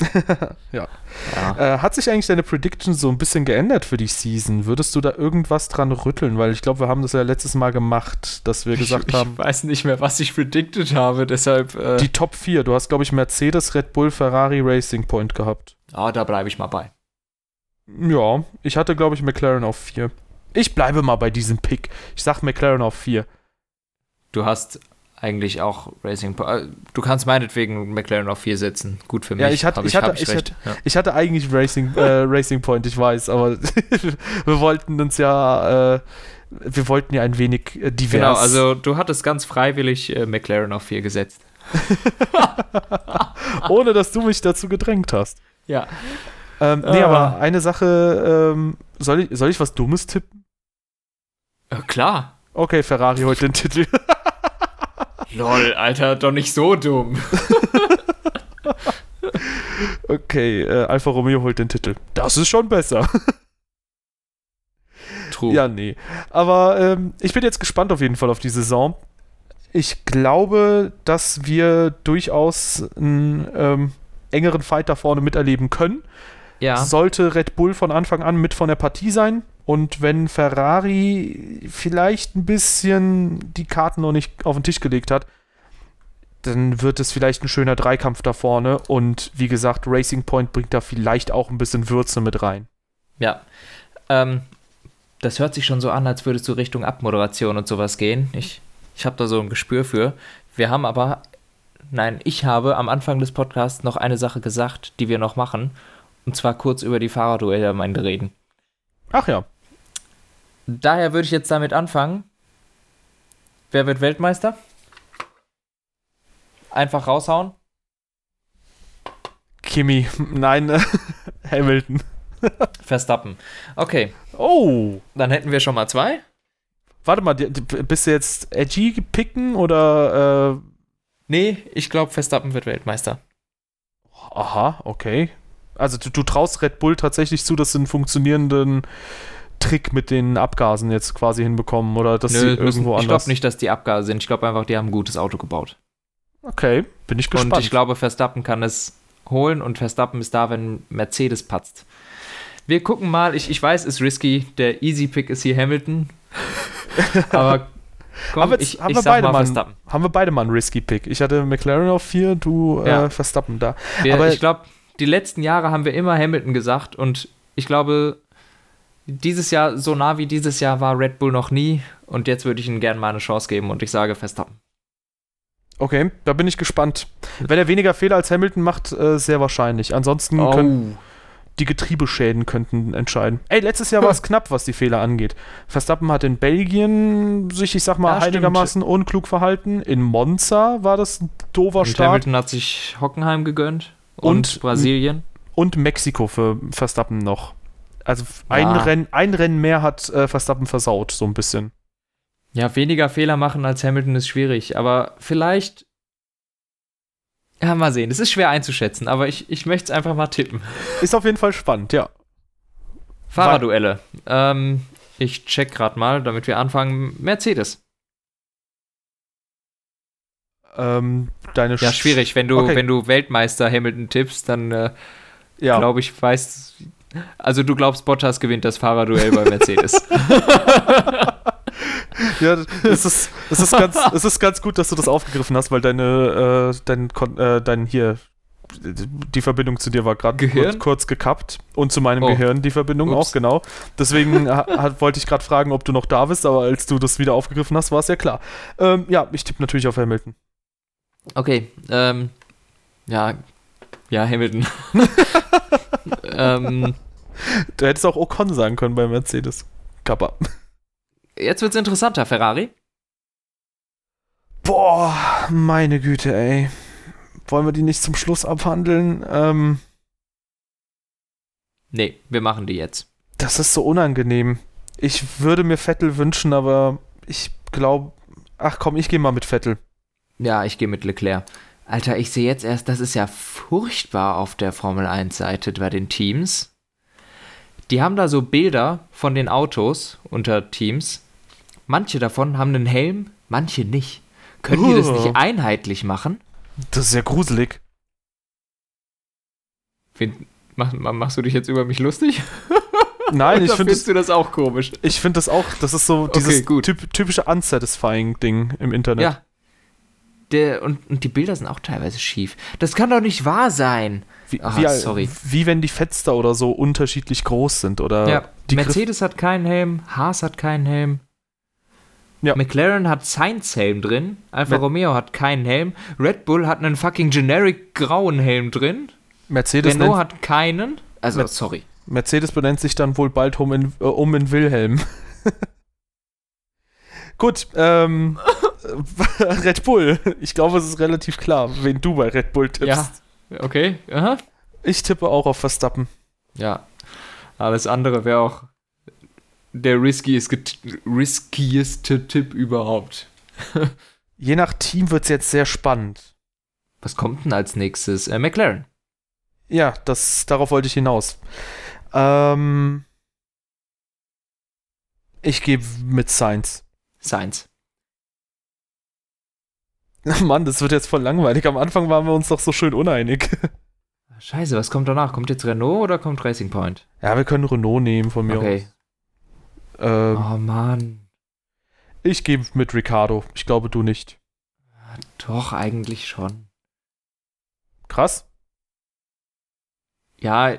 <laughs> ja. ja. Äh, hat sich eigentlich deine Prediction so ein bisschen geändert für die Season? Würdest du da irgendwas dran rütteln? Weil ich glaube, wir haben das ja letztes Mal gemacht, dass wir gesagt ich, haben. Ich weiß nicht mehr, was ich predicted habe, deshalb. Äh die Top 4. Du hast, glaube ich, Mercedes, Red Bull, Ferrari, Racing Point gehabt. Ah, da bleibe ich mal bei. Ja, ich hatte, glaube ich, McLaren auf 4. Ich bleibe mal bei diesem Pick. Ich sag McLaren auf 4. Du hast eigentlich auch Racing. Äh, du kannst meinetwegen McLaren auf 4 setzen. Gut für mich. Ja, ich hatte, ich, ich, hatte, ich, ich, hatte, ja. ich hatte eigentlich Racing, äh, Racing Point, ich weiß, aber <laughs> wir wollten uns ja, äh, wir wollten ja ein wenig äh, divers. Genau, also du hattest ganz freiwillig äh, McLaren auf 4 gesetzt. <laughs> Ohne dass du mich dazu gedrängt hast. Ja. Ähm, nee, ah. aber eine Sache, ähm, soll, ich, soll ich was Dummes tippen? Ja, klar. Okay, Ferrari holt den Titel. <laughs> Lol, Alter, doch nicht so dumm. <laughs> okay, äh, Alfa Romeo holt den Titel. Das ist schon besser. <laughs> True. Ja, nee. Aber ähm, ich bin jetzt gespannt auf jeden Fall auf die Saison. Ich glaube, dass wir durchaus einen ähm, engeren Fight da vorne miterleben können. Ja. Sollte Red Bull von Anfang an mit von der Partie sein. Und wenn Ferrari vielleicht ein bisschen die Karten noch nicht auf den Tisch gelegt hat, dann wird es vielleicht ein schöner Dreikampf da vorne. Und wie gesagt, Racing Point bringt da vielleicht auch ein bisschen Würze mit rein. Ja. Ähm, das hört sich schon so an, als würdest du Richtung Abmoderation und sowas gehen. Ich, ich habe da so ein Gespür für. Wir haben aber, nein, ich habe am Anfang des Podcasts noch eine Sache gesagt, die wir noch machen. Und zwar kurz über die Fahrerduelle am Ende reden. Ach ja. Daher würde ich jetzt damit anfangen. Wer wird Weltmeister? Einfach raushauen. Kimi, <laughs> nein, äh, <laughs> Hamilton. Verstappen. Okay. Oh. Dann hätten wir schon mal zwei. Warte mal, bist du jetzt edgy picken oder? Äh nee, ich glaube, Verstappen wird Weltmeister. Aha, okay. Also du, du traust Red Bull tatsächlich zu, dass sie einen funktionierenden Trick mit den Abgasen jetzt quasi hinbekommen oder dass Nö, sie irgendwo müssen, anders. Ich glaube nicht, dass die Abgase sind. Ich glaube einfach, die haben ein gutes Auto gebaut. Okay, bin ich gespannt. Und ich glaube, Verstappen kann es holen und Verstappen ist da, wenn Mercedes patzt. Wir gucken mal, ich, ich weiß, ist risky. Der Easy Pick ist hier Hamilton. <laughs> Aber komm, haben, wir, ich, haben, ich wir beide mal Verstappen. haben wir beide mal einen risky Pick. Ich hatte McLaren auf 4, du äh, ja. äh, Verstappen da. Wir, Aber ich glaube, die letzten Jahre haben wir immer Hamilton gesagt und ich glaube, dieses Jahr, so nah wie dieses Jahr war Red Bull noch nie und jetzt würde ich ihm gerne mal eine Chance geben und ich sage Verstappen. Okay, da bin ich gespannt. Wenn er weniger Fehler als Hamilton macht, äh, sehr wahrscheinlich. Ansonsten oh. können die Getriebeschäden könnten entscheiden. Ey, letztes Jahr war es <laughs> knapp, was die Fehler angeht. Verstappen hat in Belgien sich, ich sag mal, ja, einigermaßen stimmt. unklug verhalten. In Monza war das ein doofer und Start. Hamilton hat sich Hockenheim gegönnt. Und, und Brasilien. Und Mexiko für Verstappen noch. Also ein, ja. Rennen, ein Rennen mehr hat äh, Verstappen versaut, so ein bisschen. Ja, weniger Fehler machen als Hamilton ist schwierig, aber vielleicht. Ja, mal sehen. Es ist schwer einzuschätzen, aber ich, ich möchte es einfach mal tippen. Ist auf jeden Fall spannend, ja. Fahrerduelle. Ähm, ich check gerade mal, damit wir anfangen. Mercedes. Ähm, deine Ja, Sch- schwierig. Wenn du, Okay. wenn du Weltmeister Hamilton tippst, dann äh, Ja, glaube ich, weißt. Also du glaubst, Bottas gewinnt das Fahrerduell bei Mercedes. <laughs> ja es, ist, es, ist ganz, es ist ganz gut, dass du das aufgegriffen hast, weil deine, äh, dein, äh, dein hier, die Verbindung zu dir war gerade kurz, kurz gekappt und zu meinem Oh. Gehirn die Verbindung Ups. auch, genau. Deswegen ha- hat- wollte ich gerade fragen, ob du noch da bist, aber als du das wieder aufgegriffen hast, war es ja klar. Ähm, ja, ich tippe natürlich auf Hamilton. Okay, ähm, ja, ja, Hamilton. <laughs> ähm, Du hättest auch Ocon sagen können bei Mercedes. Kappa. jetzt wird's interessanter, Ferrari. Boah, meine Güte, ey. Wollen wir die nicht zum Schluss abhandeln? Ähm, Nee, wir machen die jetzt. das ist so unangenehm. Ich würde mir Vettel wünschen, aber ich glaube. Ach komm, ich gehe mal mit Vettel. Ja, ich gehe mit Leclerc. Alter, ich sehe jetzt erst, das ist ja furchtbar auf der Formel 1-Seite bei den Teams. Die haben da so Bilder von den Autos unter Teams. Manche davon haben einen Helm, manche nicht. Können die das nicht einheitlich machen? Das ist ja gruselig. Find, mach, ma- machst du dich jetzt über mich lustig? <laughs> Nein, ich finde findest du das auch komisch? ich find das auch, das ist so Okay, dieses gut. typ, typische unsatisfying-Ding im Internet. Ja. Der, und, und die Bilder sind auch teilweise schief. Das kann doch nicht wahr sein. Wie, Ah, wie, sorry. wie wenn die Fenster oder so unterschiedlich groß sind oder Ja, die Griff- Mercedes hat keinen Helm, Haas hat keinen Helm. Ja. McLaren hat Sainz Helm drin, Alfa Mer- Romeo hat keinen Helm, Red Bull hat einen fucking generic grauen Helm drin, Mercedes, Renault hat keinen. Also, Mer- sorry. Mercedes benennt sich dann wohl bald um in, äh, um in Wilhelm. <laughs> Gut, ähm, <laughs> Red Bull. Ich glaube, es ist relativ klar, wen du bei Red Bull tippst. Ja, okay. Aha. Ich tippe auch auf Verstappen. Ja. Alles andere wäre auch der riskieste, riskieste Tipp überhaupt. <laughs> Je nach Team wird es jetzt sehr spannend. Was kommt denn als nächstes? Äh, McLaren. Ja, das, darauf wollte ich hinaus. Ähm, ich gebe mit Sainz. Sainz. Mann, das wird jetzt voll langweilig. Am Anfang waren wir uns doch so schön uneinig. Scheiße, was kommt danach? Kommt jetzt Renault oder kommt Racing Point? Ja, wir können Renault nehmen von mir Okay. aus. Ähm, Oh Mann. Ich gebe mit Ricardo. Ich glaube, du nicht. Doch, eigentlich schon. Krass. Ja.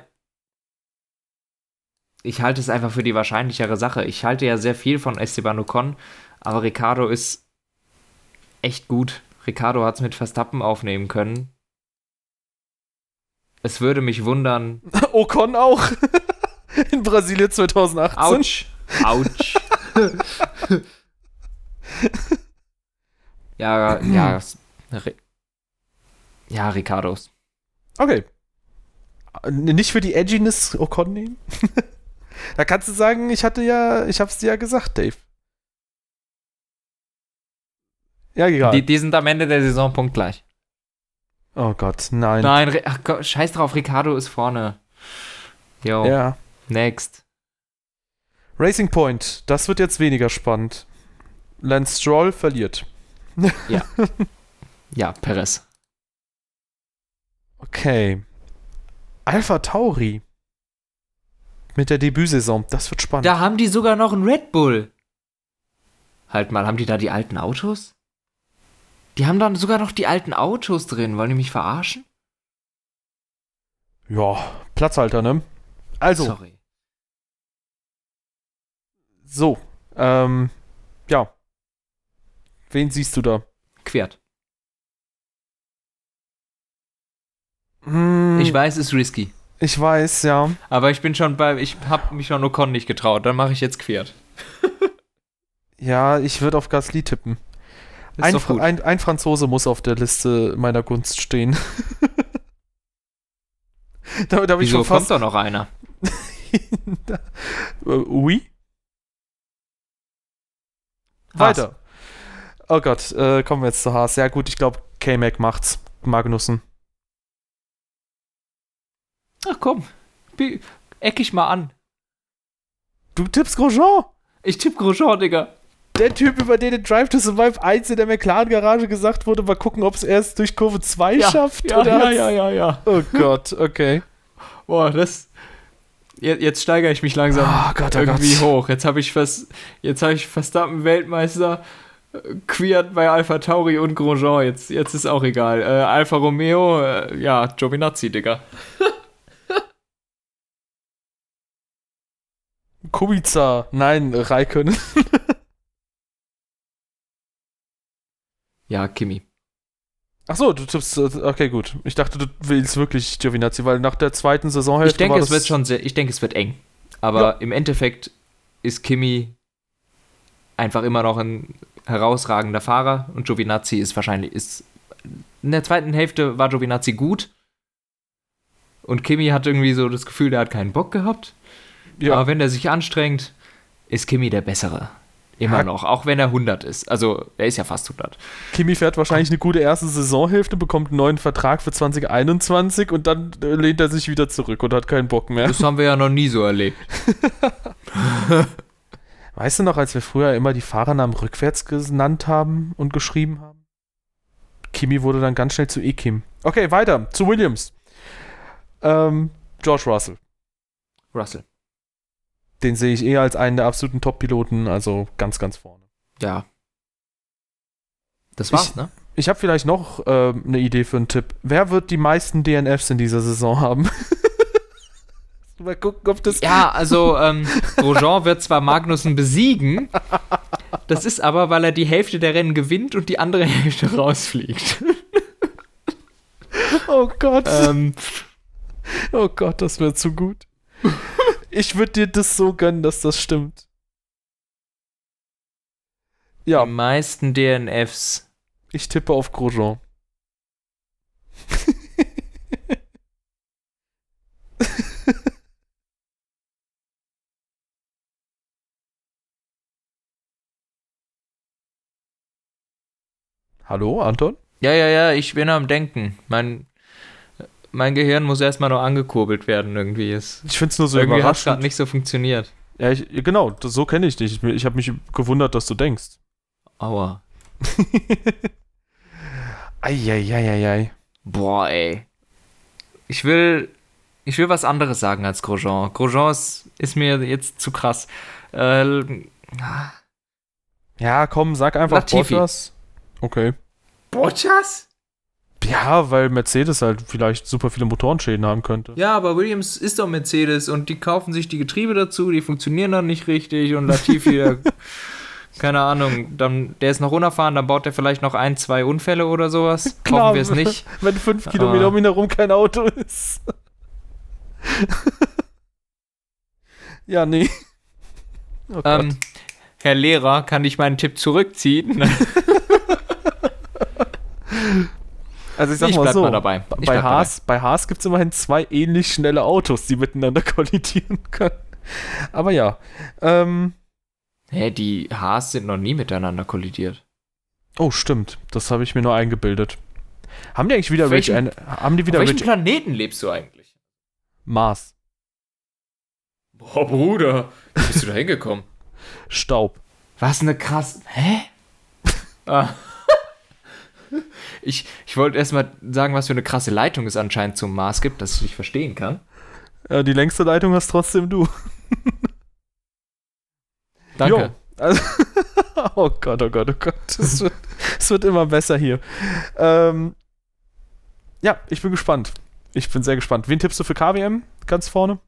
Ich halte es einfach für die wahrscheinlichere Sache. Ich halte ja sehr viel von Esteban Ocon, aber Ricardo ist echt gut. Ricardo hat es mit Verstappen aufnehmen können. Es würde mich wundern. <laughs> Ocon auch. <laughs> In Brasilien 2018. Autsch. Autsch. <laughs> ja, ja. Ja, Ricardos. Okay. Nicht für die Edginess Ocon nehmen? da kannst du sagen, ich hatte ja, ich hab's dir ja gesagt, Dave. Ja, egal. Die, die sind am Ende der Saison punktgleich. oh Gott, nein. Nein, ach Gott, scheiß drauf, Ricardo ist vorne. Jo, Ja. next. Racing Point, das wird jetzt weniger spannend. Lance Stroll verliert. <laughs> Ja, Perez. Okay. Alpha Tauri. Mit der Debütsaison, das wird spannend. Da haben die sogar noch einen Red Bull. Halt mal, haben die da die alten Autos? Die haben dann sogar noch die alten Autos drin. Wollen die mich verarschen? Ja, Platzhalter, ne? Also, Sorry. so. Ähm, ja. Wen siehst du da? Quert. Hm, Ich weiß, ist risky. ich weiß, ja. Aber ich bin schon bei. Ich hab mich schon Ocon nicht getraut. Dann mache ich jetzt Quert. <laughs> Ja, ich würde auf Gasly tippen. Ein, Fra ein, ein Franzose muss auf der Liste meiner Gunst stehen. <laughs> Habe ich Wieso kommt doch noch einer? <laughs> äh, oui? weiter. Oh Gott, äh, kommen wir jetzt zu Haas. Ja gut, ich glaube, K-Mac macht's. Magnussen. Ach komm, eck ich mal an. Du tippst Grosjean? Ich tipp Grosjean, Digga. Der Typ, über den in Drive to Survive 1 in der McLaren-Garage gesagt wurde, mal gucken, ob es erst durch Kurve 2 schafft. ja, oder ja, ja, ja, ja. Oh Gott, okay. Boah, das. Jetzt, jetzt steigere ich mich langsam Oh Gott, oh irgendwie Gott. hoch. Jetzt habe ich fast, jetzt habe ich Verstappen Weltmeister äh, queert bei Alpha Tauri und Grosjean. Jetzt, jetzt ist auch egal. Äh, Alfa Romeo, äh, ja, Giovinazzi, Digga. Kubica, nein, Raikön. <laughs> Ja, Kimi. Achso, du tippst, äh, okay, gut. Ich dachte, du willst wirklich Giovinazzi, weil nach der zweiten Saisonhälfte Ich denke, es wird schon sehr, ich denke, es wird eng. Aber Ja. im Endeffekt ist Kimi einfach immer noch ein herausragender Fahrer und Giovinazzi ist wahrscheinlich ist in der zweiten Hälfte war Giovinazzi gut und Kimi hat irgendwie so das Gefühl, der hat keinen Bock gehabt. Ja, Aber wenn er sich anstrengt, ist Kimi der bessere. Immer noch, auch wenn er 100 ist. Also, er ist ja fast 100. Kimi fährt wahrscheinlich eine gute erste Saisonhälfte, bekommt einen neuen Vertrag für 2021 und dann äh, lehnt er sich wieder zurück und hat keinen Bock mehr. Das haben wir ja noch nie so erlebt. <laughs> <laughs> Weißt du noch, als wir früher immer die Fahrernamen rückwärts genannt haben und geschrieben haben? Kimi wurde dann ganz schnell zu E-Kim. Okay, weiter, zu Williams. Ähm, George Russell. Russell. Den sehe ich eher als einen der absoluten Top-Piloten, also ganz, ganz vorne. Ja. Das war's, Ich- ne? Ich habe vielleicht noch ähm, eine Idee für einen Tipp. Wer wird die meisten DNFs in dieser Saison haben? <laughs> Mal gucken, ob das. Ja, also ähm, Grosjean wird zwar Magnussen besiegen, das ist aber, weil er die Hälfte der Rennen gewinnt und die andere Hälfte rausfliegt. Oh Gott. ähm, Oh Gott, das wäre zu gut. Ich würde dir das so gönnen, dass das stimmt. Ja, Die meisten DNFs. ich tippe auf Grosjean. <laughs> Hallo, Anton? Ja, ja, ja, ich bin am Denken. Mein, mein Gehirn muss erstmal noch angekurbelt werden, irgendwie. Es, Ich finde es nur so irgendwie hat es gerade überraschend. nicht so funktioniert. Ja, ich, genau, so kenne ich dich. Ich, ich habe mich gewundert, dass du denkst. Aua. <laughs> Eieieiei. Boah, ey. Ich will, ich will was anderes sagen als Grosjean. Grosjean ist, ist mir jetzt zu krass. Äh, Ja, komm, sag einfach Latifi. Bottas. Okay. Bottas? Ja, weil Mercedes halt vielleicht super viele Motorenschäden haben könnte. Ja, aber Williams ist doch Mercedes und die kaufen sich die Getriebe dazu, die funktionieren dann nicht richtig und Latifi, <laughs> der, keine Ahnung, dann, der ist noch unerfahren, dann baut er vielleicht noch ein, zwei Unfälle oder sowas. <laughs> Klar, Hoffen wir es nicht. <laughs> Wenn fünf Kilometer um ihn herum kein Auto ist. ja, nee. Oh Gott. Ähm, Herr Lehrer, kann ich meinen Tipp zurückziehen? Also ich sag ich mal so, mal dabei. Ich bei Haas, bei Haas gibt es immerhin zwei ähnlich schnelle Autos, die miteinander <laughs> kollidieren können. Aber ja. Ähm, Hä, die Haas sind noch nie miteinander kollidiert. oh, stimmt. Das habe ich mir nur eingebildet. Haben die eigentlich wieder Auf Rich welchem- ein, haben die wieder Auf welchem Planeten lebst du eigentlich? Mars? Boah, Bruder, wie bist du da <laughs> hingekommen? Staub. Was eine krass. Hä? <laughs> ah. Ich, ich wollte erstmal sagen, was für eine krasse Leitung es anscheinend zum Mars gibt, dass ich dich verstehen kann. Ja, die längste Leitung hast trotzdem du. <laughs> Danke. Jo, also, <laughs> oh Gott, oh Gott, oh Gott. Es wird, es wird immer besser hier. Ähm, ja, ich bin gespannt. Ich bin sehr gespannt. Wen tippst du für KWM ganz vorne?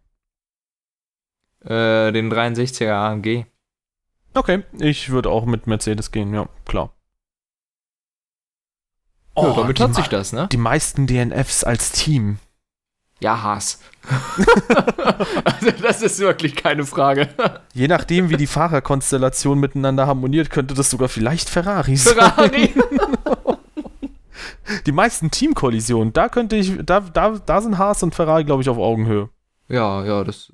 Äh, den 63er AMG. Okay, ich würde auch mit Mercedes gehen, ja, klar. Ja, damit Oh, hat sich das, ne? die meisten DNFs als Team. Ja, Haas. <laughs> also, das ist wirklich keine Frage. Je nachdem, wie die Fahrerkonstellation miteinander harmoniert, könnte das sogar vielleicht Ferrari sein. Ferrari. <laughs> Die meisten Teamkollisionen, da könnte ich, da, da, da sind Haas und Ferrari, glaube ich, auf Augenhöhe. ja, ja, das.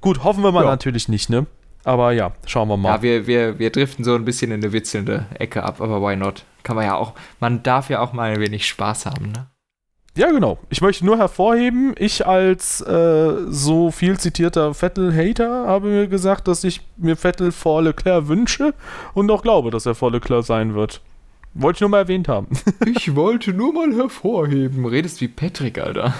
Gut, hoffen wir mal Ja. natürlich nicht, ne? Aber ja, schauen wir mal. Ja, wir, wir, wir driften so ein bisschen in eine witzelnde Ecke ab, aber why not? Kann man ja auch, man darf ja auch mal ein wenig Spaß haben, ne? Ja, genau. Ich möchte nur hervorheben, ich als äh, so viel zitierter Vettel-Hater habe mir gesagt, dass ich mir Vettel vor Leclerc wünsche und auch glaube, dass er vor Leclerc sein wird. Wollte ich nur mal erwähnt haben. <laughs> Ich wollte nur mal hervorheben. Redest wie Patrick, Alter.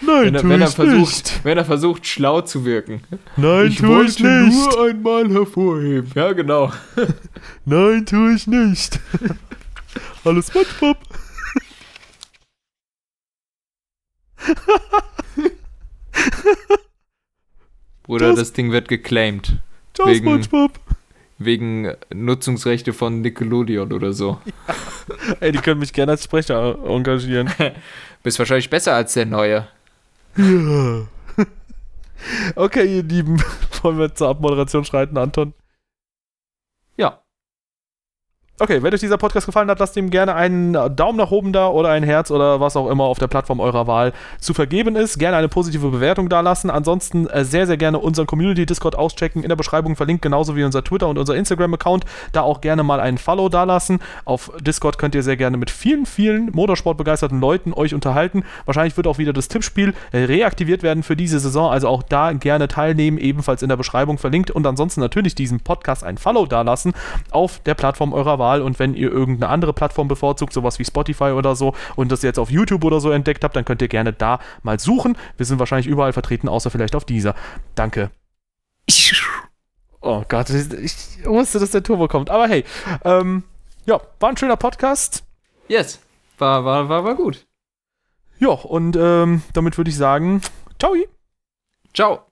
Nein, wenn er, tu wenn er ich versucht, nicht. Wenn er versucht, schlau zu wirken. Nein, ich wollte ich nicht. nur einmal hervorheben. Ja, genau. <laughs> Nein, tu ich nicht. <laughs> Alles SpongeBob. Bruder, Das- das Ding wird geclaimed. Ciao, Wegen- SpongeBob. Wegen Nutzungsrechte von Nickelodeon oder so. <laughs> Ey, die können mich gerne als Sprecher engagieren. <laughs> Bist wahrscheinlich besser als der Neue. Ja. <laughs> Okay, ihr Lieben, wollen wir zur Abmoderation schreiten, Anton? Okay, wenn euch dieser Podcast gefallen hat, lasst ihm gerne einen Daumen nach oben da oder ein Herz oder was auch immer auf der Plattform eurer Wahl zu vergeben ist. Gerne eine positive Bewertung da lassen. Ansonsten äh, sehr, sehr gerne unseren Community-Discord auschecken. In der Beschreibung verlinkt, genauso wie unser Twitter und unser Instagram-Account. Da auch gerne mal einen Follow da lassen. Auf Discord könnt ihr sehr gerne mit vielen, vielen motorsportbegeisterten Leuten euch unterhalten. Wahrscheinlich wird auch wieder das Tippspiel äh, reaktiviert werden für diese Saison. Also auch da gerne teilnehmen, ebenfalls in der Beschreibung verlinkt. Und ansonsten natürlich diesem Podcast ein Follow da lassen auf der Plattform eurer Wahl. Und wenn ihr irgendeine andere Plattform bevorzugt, sowas wie Spotify oder so, und das jetzt auf YouTube oder so entdeckt habt, dann könnt ihr gerne da mal suchen. Wir sind wahrscheinlich überall vertreten, außer vielleicht auf dieser. Danke. Oh Gott, ich wusste, dass der Turbo kommt. Aber hey, ähm, ja, war ein schöner Podcast. Yes. War, war, war, war gut. Ja, und ähm, damit würde ich sagen, ciao. Ciao.